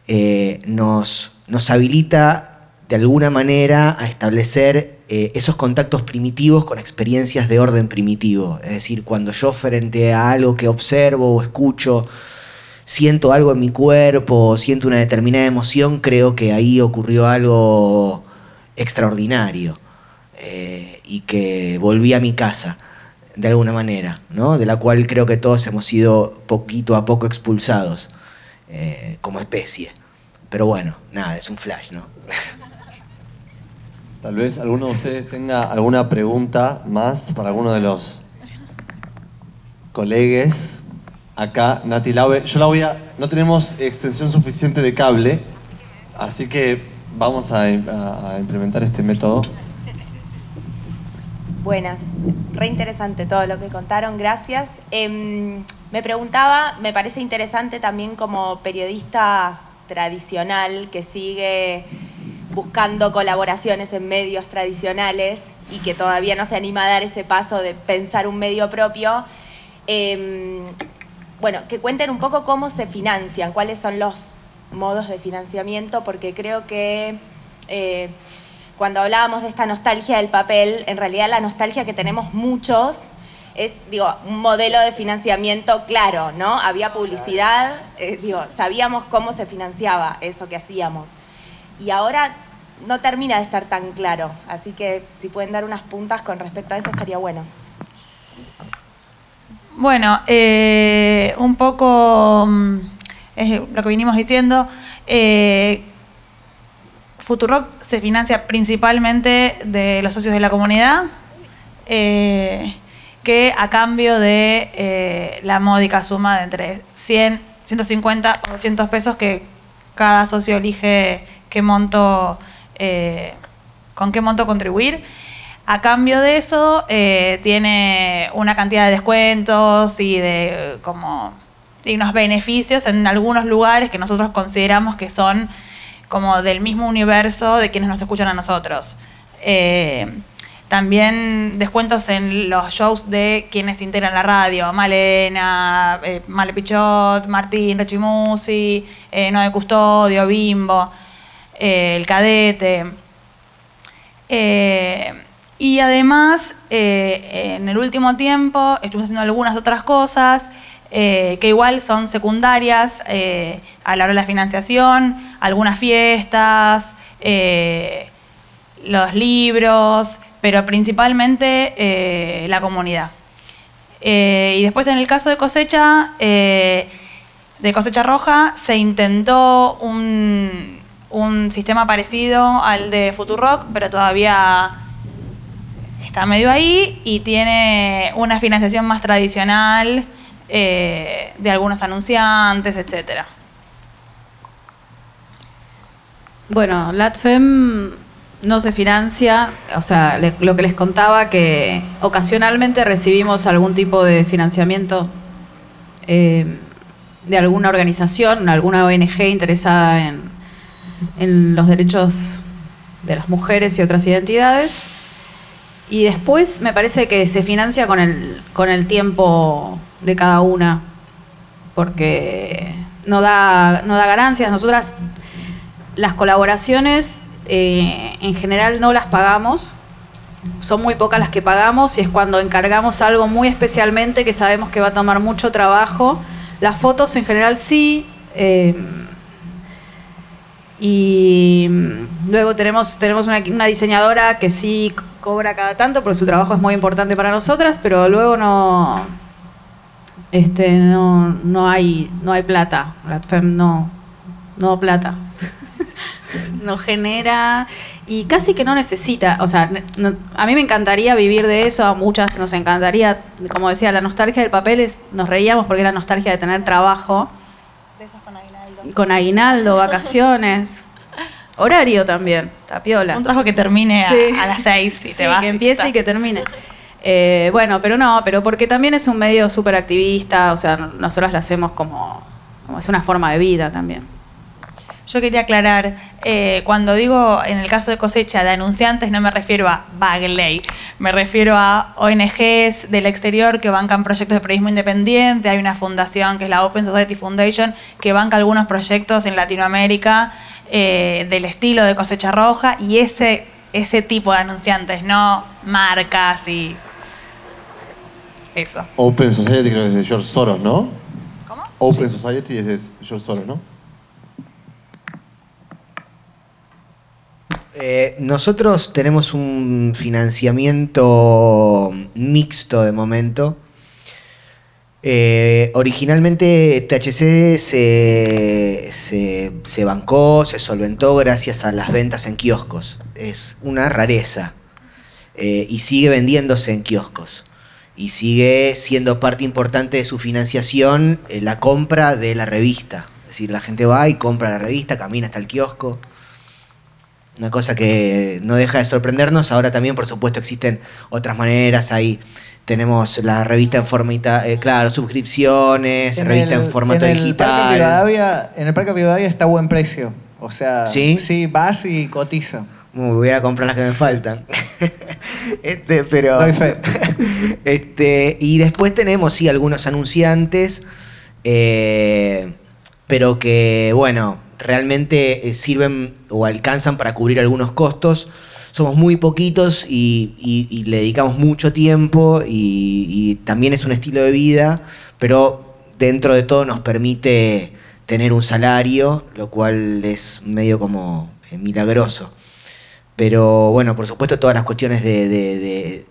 eh, nos, nos habilita de alguna manera a establecer esos contactos primitivos con experiencias de orden primitivo. Es decir, cuando yo frente a algo que observo o escucho, siento algo en mi cuerpo, siento una determinada emoción, creo que ahí ocurrió algo extraordinario y que volví a mi casa de alguna manera, ¿no? de la cual creo que todos hemos sido poquito a poco expulsados eh, como especie. Pero bueno, nada, es un flash, ¿no? Tal vez alguno de ustedes tenga alguna pregunta más para alguno de los colegues. Acá, Nati Laube. Yo la voy a. No tenemos extensión suficiente de cable, así que vamos a, implementar este método. Buenas, re interesante todo lo que contaron, gracias. Em, me preguntaba, me parece interesante también como periodista tradicional que sigue buscando colaboraciones en medios tradicionales y que todavía no se anima a dar ese paso de pensar un medio propio. Em, bueno, que cuenten un poco cómo se financian, cuáles son los modos de financiamiento, porque creo que eh, cuando hablábamos de esta nostalgia del papel, en realidad la nostalgia que tenemos muchos es, digo, un modelo de financiamiento claro, ¿no? Había publicidad, eh, digo, sabíamos cómo se financiaba eso que hacíamos. Y ahora no termina de estar tan claro, así que si pueden dar unas puntas con respecto a eso estaría bueno. Bueno, eh, un poco mm, es lo que vinimos diciendo. Eh, Futurock se financia principalmente de los socios de la comunidad, eh, que a cambio de eh, la módica suma de entre 100, 150 o 200 pesos que cada socio elige qué monto, eh, con qué monto contribuir. A cambio de eso, tiene una cantidad de descuentos y de como y unos beneficios en algunos lugares que nosotros consideramos que son como del mismo universo de quienes nos escuchan a nosotros. Eh, también descuentos en los shows de quienes integran la radio, Malena, eh, Male Pichot, Martín Rechimusi, eh, Noé Custodio, Bimbo, eh, El Cadete. Eh, y además, en el último tiempo estuvimos haciendo algunas otras cosas eh, que igual son secundarias eh, a la hora de la financiación, algunas fiestas, eh, los libros, pero principalmente eh, la comunidad. Y después en el caso de cosecha, de cosecha roja, se intentó un, un sistema parecido al de Futurock, pero todavía está medio ahí y tiene una financiación más tradicional eh, de algunos anunciantes, etcétera. Bueno, LATFEM no se financia, o sea, lo que les contaba que ocasionalmente recibimos algún tipo de financiamiento eh, de alguna organización, alguna ONG interesada en, en los derechos de las mujeres y otras identidades. Y después me parece que se financia con el, con el tiempo de cada una, porque no da, no da ganancias. Nosotras las colaboraciones eh, en general no las pagamos. Son muy pocas las que pagamos y es cuando encargamos algo muy especialmente que sabemos que va a tomar mucho trabajo. Las fotos en general sí. eh, y luego tenemos, tenemos una, una diseñadora que sí cobra cada tanto porque su trabajo es muy importante para nosotras, pero luego no, este, no, no, hay, no hay plata. Latfem no, no plata. no genera y casi que no necesita. O sea, no- a mí me encantaría vivir de eso, a muchas nos encantaría, como decía, la nostalgia del papel es, nos reíamos porque era nostalgia de tener trabajo con aguinaldo, vacaciones, horario también, tapiola. Un trabajo que termine a, Sí. a las seis y Sí, te vas. que y empiece está. y que termine. Eh, bueno, pero no, pero porque también es un medio súper activista, o sea, nosotros lo hacemos como, es una forma de vida también. Yo quería aclarar, eh, cuando digo en el caso de cosecha de anunciantes, no me refiero a Bagley, me refiero a ONGs del exterior que bancan proyectos de periodismo independiente. Hay una fundación que es la Open Society Foundation que banca algunos proyectos en Latinoamérica eh, del estilo de cosecha roja y ese, ese tipo de anunciantes, no marcas y eso. Open Society creo que es de George Soros, ¿no? ¿Cómo? Open Society es de George Soros, ¿no? Eh, nosotros tenemos un financiamiento mixto de momento. Eh, originalmente THC se, se- se bancó, se solventó gracias a las ventas en kioscos. Es una rareza. Eh, y sigue vendiéndose en kioscos. Y sigue siendo parte importante de su financiación eh, la compra de la revista. Es decir, la gente va y compra la revista, camina hasta el kiosco. Una cosa que no deja de sorprendernos. Ahora también, por supuesto, existen otras maneras. Ahí tenemos la revista en formato, eh, claro, suscripciones, revista en formato en el Parque digital. Rivadavia, en el Parque Rivadavia está a buen precio. O sea, ¿Sí? sí, vas y cotiza. Me voy a comprar las que me faltan. este, pero. Este, y después tenemos, sí, algunos anunciantes. eh, pero que, bueno, realmente eh, sirven o alcanzan para cubrir algunos costos. Somos muy poquitos y, y- y le dedicamos mucho tiempo y, y también es un estilo de vida, pero dentro de todo nos permite tener un salario, lo cual es medio como eh, milagroso. Pero bueno, por supuesto todas las cuestiones de,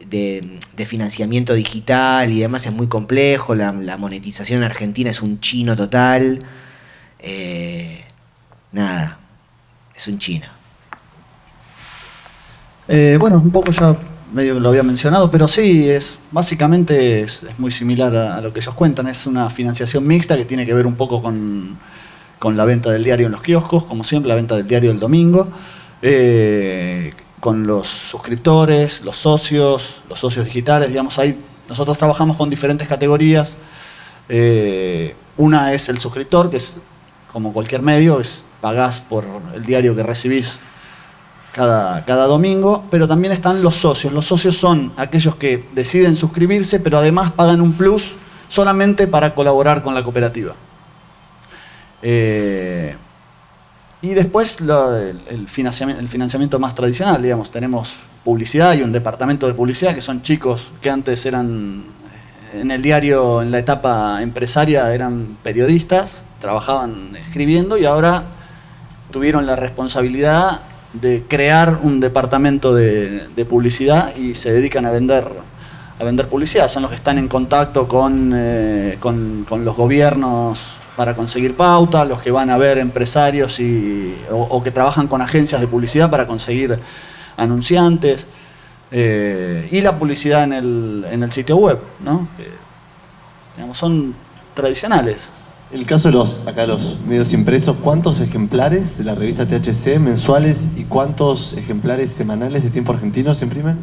financiamiento digital y demás es muy complejo, la, monetización en Argentina es un chino total. Eh, nada, es un chino. Eh, bueno, un poco ya medio lo había mencionado, pero sí, es básicamente es, muy similar a, a lo que ellos cuentan. Es una financiación mixta que tiene que ver un poco con, con la venta del diario en los kioscos, como siempre, la venta del diario el domingo, eh, con los suscriptores, los socios, los socios digitales, digamos, ahí nosotros trabajamos con diferentes categorías. Eh, una es el suscriptor, que es como cualquier medio, es pagás por el diario que recibís cada, cada domingo, pero también están los socios. Los socios son aquellos que deciden suscribirse, pero además pagan un plus solamente para colaborar con la cooperativa. Eh, y después lo- el, financiamiento, el financiamiento más tradicional, digamos, tenemos publicidad y un departamento de publicidad que son chicos que antes eran eh, en el diario, en la etapa empresaria, eran periodistas, trabajaban escribiendo y ahora tuvieron la responsabilidad de crear un departamento de, publicidad y se dedican a vender, a vender publicidad. Son los que están en contacto con, eh, con los gobiernos para conseguir pauta, los que van a ver empresarios y, o, o que trabajan con agencias de publicidad para conseguir anunciantes. eh, y la publicidad en el, en el sitio web, ¿no? Que, digamos, son tradicionales. El caso de los, acá los medios impresos, ¿cuántos ejemplares de la revista THC mensuales y cuántos ejemplares semanales de Tiempo Argentino se imprimen?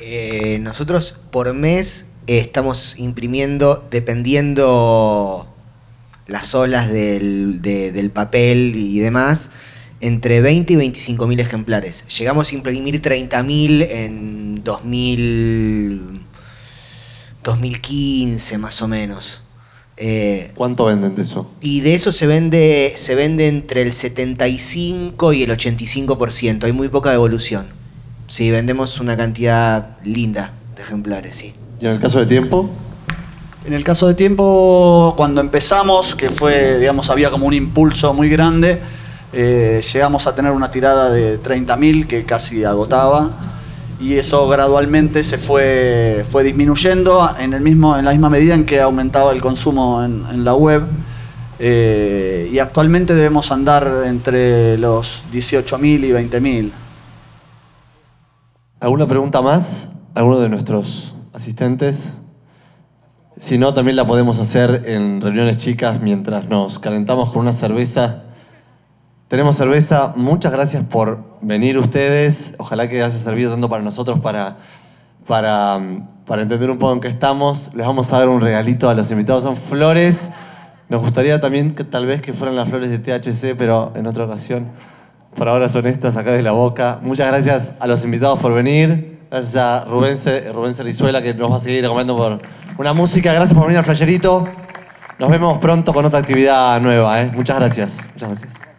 Eh, nosotros por mes eh, estamos imprimiendo, dependiendo las olas del, de- del papel y demás, entre 20 y 25 mil ejemplares. Llegamos a imprimir 30 mil en 2000, 2015 más o menos. Eh, ¿Cuánto venden de eso? y de eso se vende, se vende entre el 75 y el 85%. Hay muy poca devolución. Sí, vendemos una cantidad linda de ejemplares, sí. ¿Y en el caso de Tiempo? En el caso de tiempo, cuando empezamos, que fue, digamos, había como un impulso muy grande, eh, llegamos a tener una tirada de 30.000 que casi agotaba y eso gradualmente se fue, fue disminuyendo en, el mismo, en la misma medida en que aumentaba el consumo en, en la web. Eh, y actualmente debemos andar entre los 18.000 y 20.000. ¿Alguna pregunta más? ¿Alguno de nuestros asistentes? Si no, también la podemos hacer en reuniones chicas mientras nos calentamos con una cerveza. Tenemos cerveza. Muchas gracias por venir ustedes. Ojalá que haya servido tanto para nosotros para, para, para entender un poco en qué estamos. Les vamos a dar un regalito a los invitados. Son flores. Nos gustaría también que tal vez que fueran las flores de THC, pero en otra ocasión. Por ahora son estas acá de la boca. Muchas gracias a los invitados por venir. Gracias a Rubén, Rubén que nos va a seguir acompañando por una música. Gracias por venir al Flayerito. Nos vemos pronto con otra actividad nueva. ¿eh? Muchas gracias. Muchas gracias.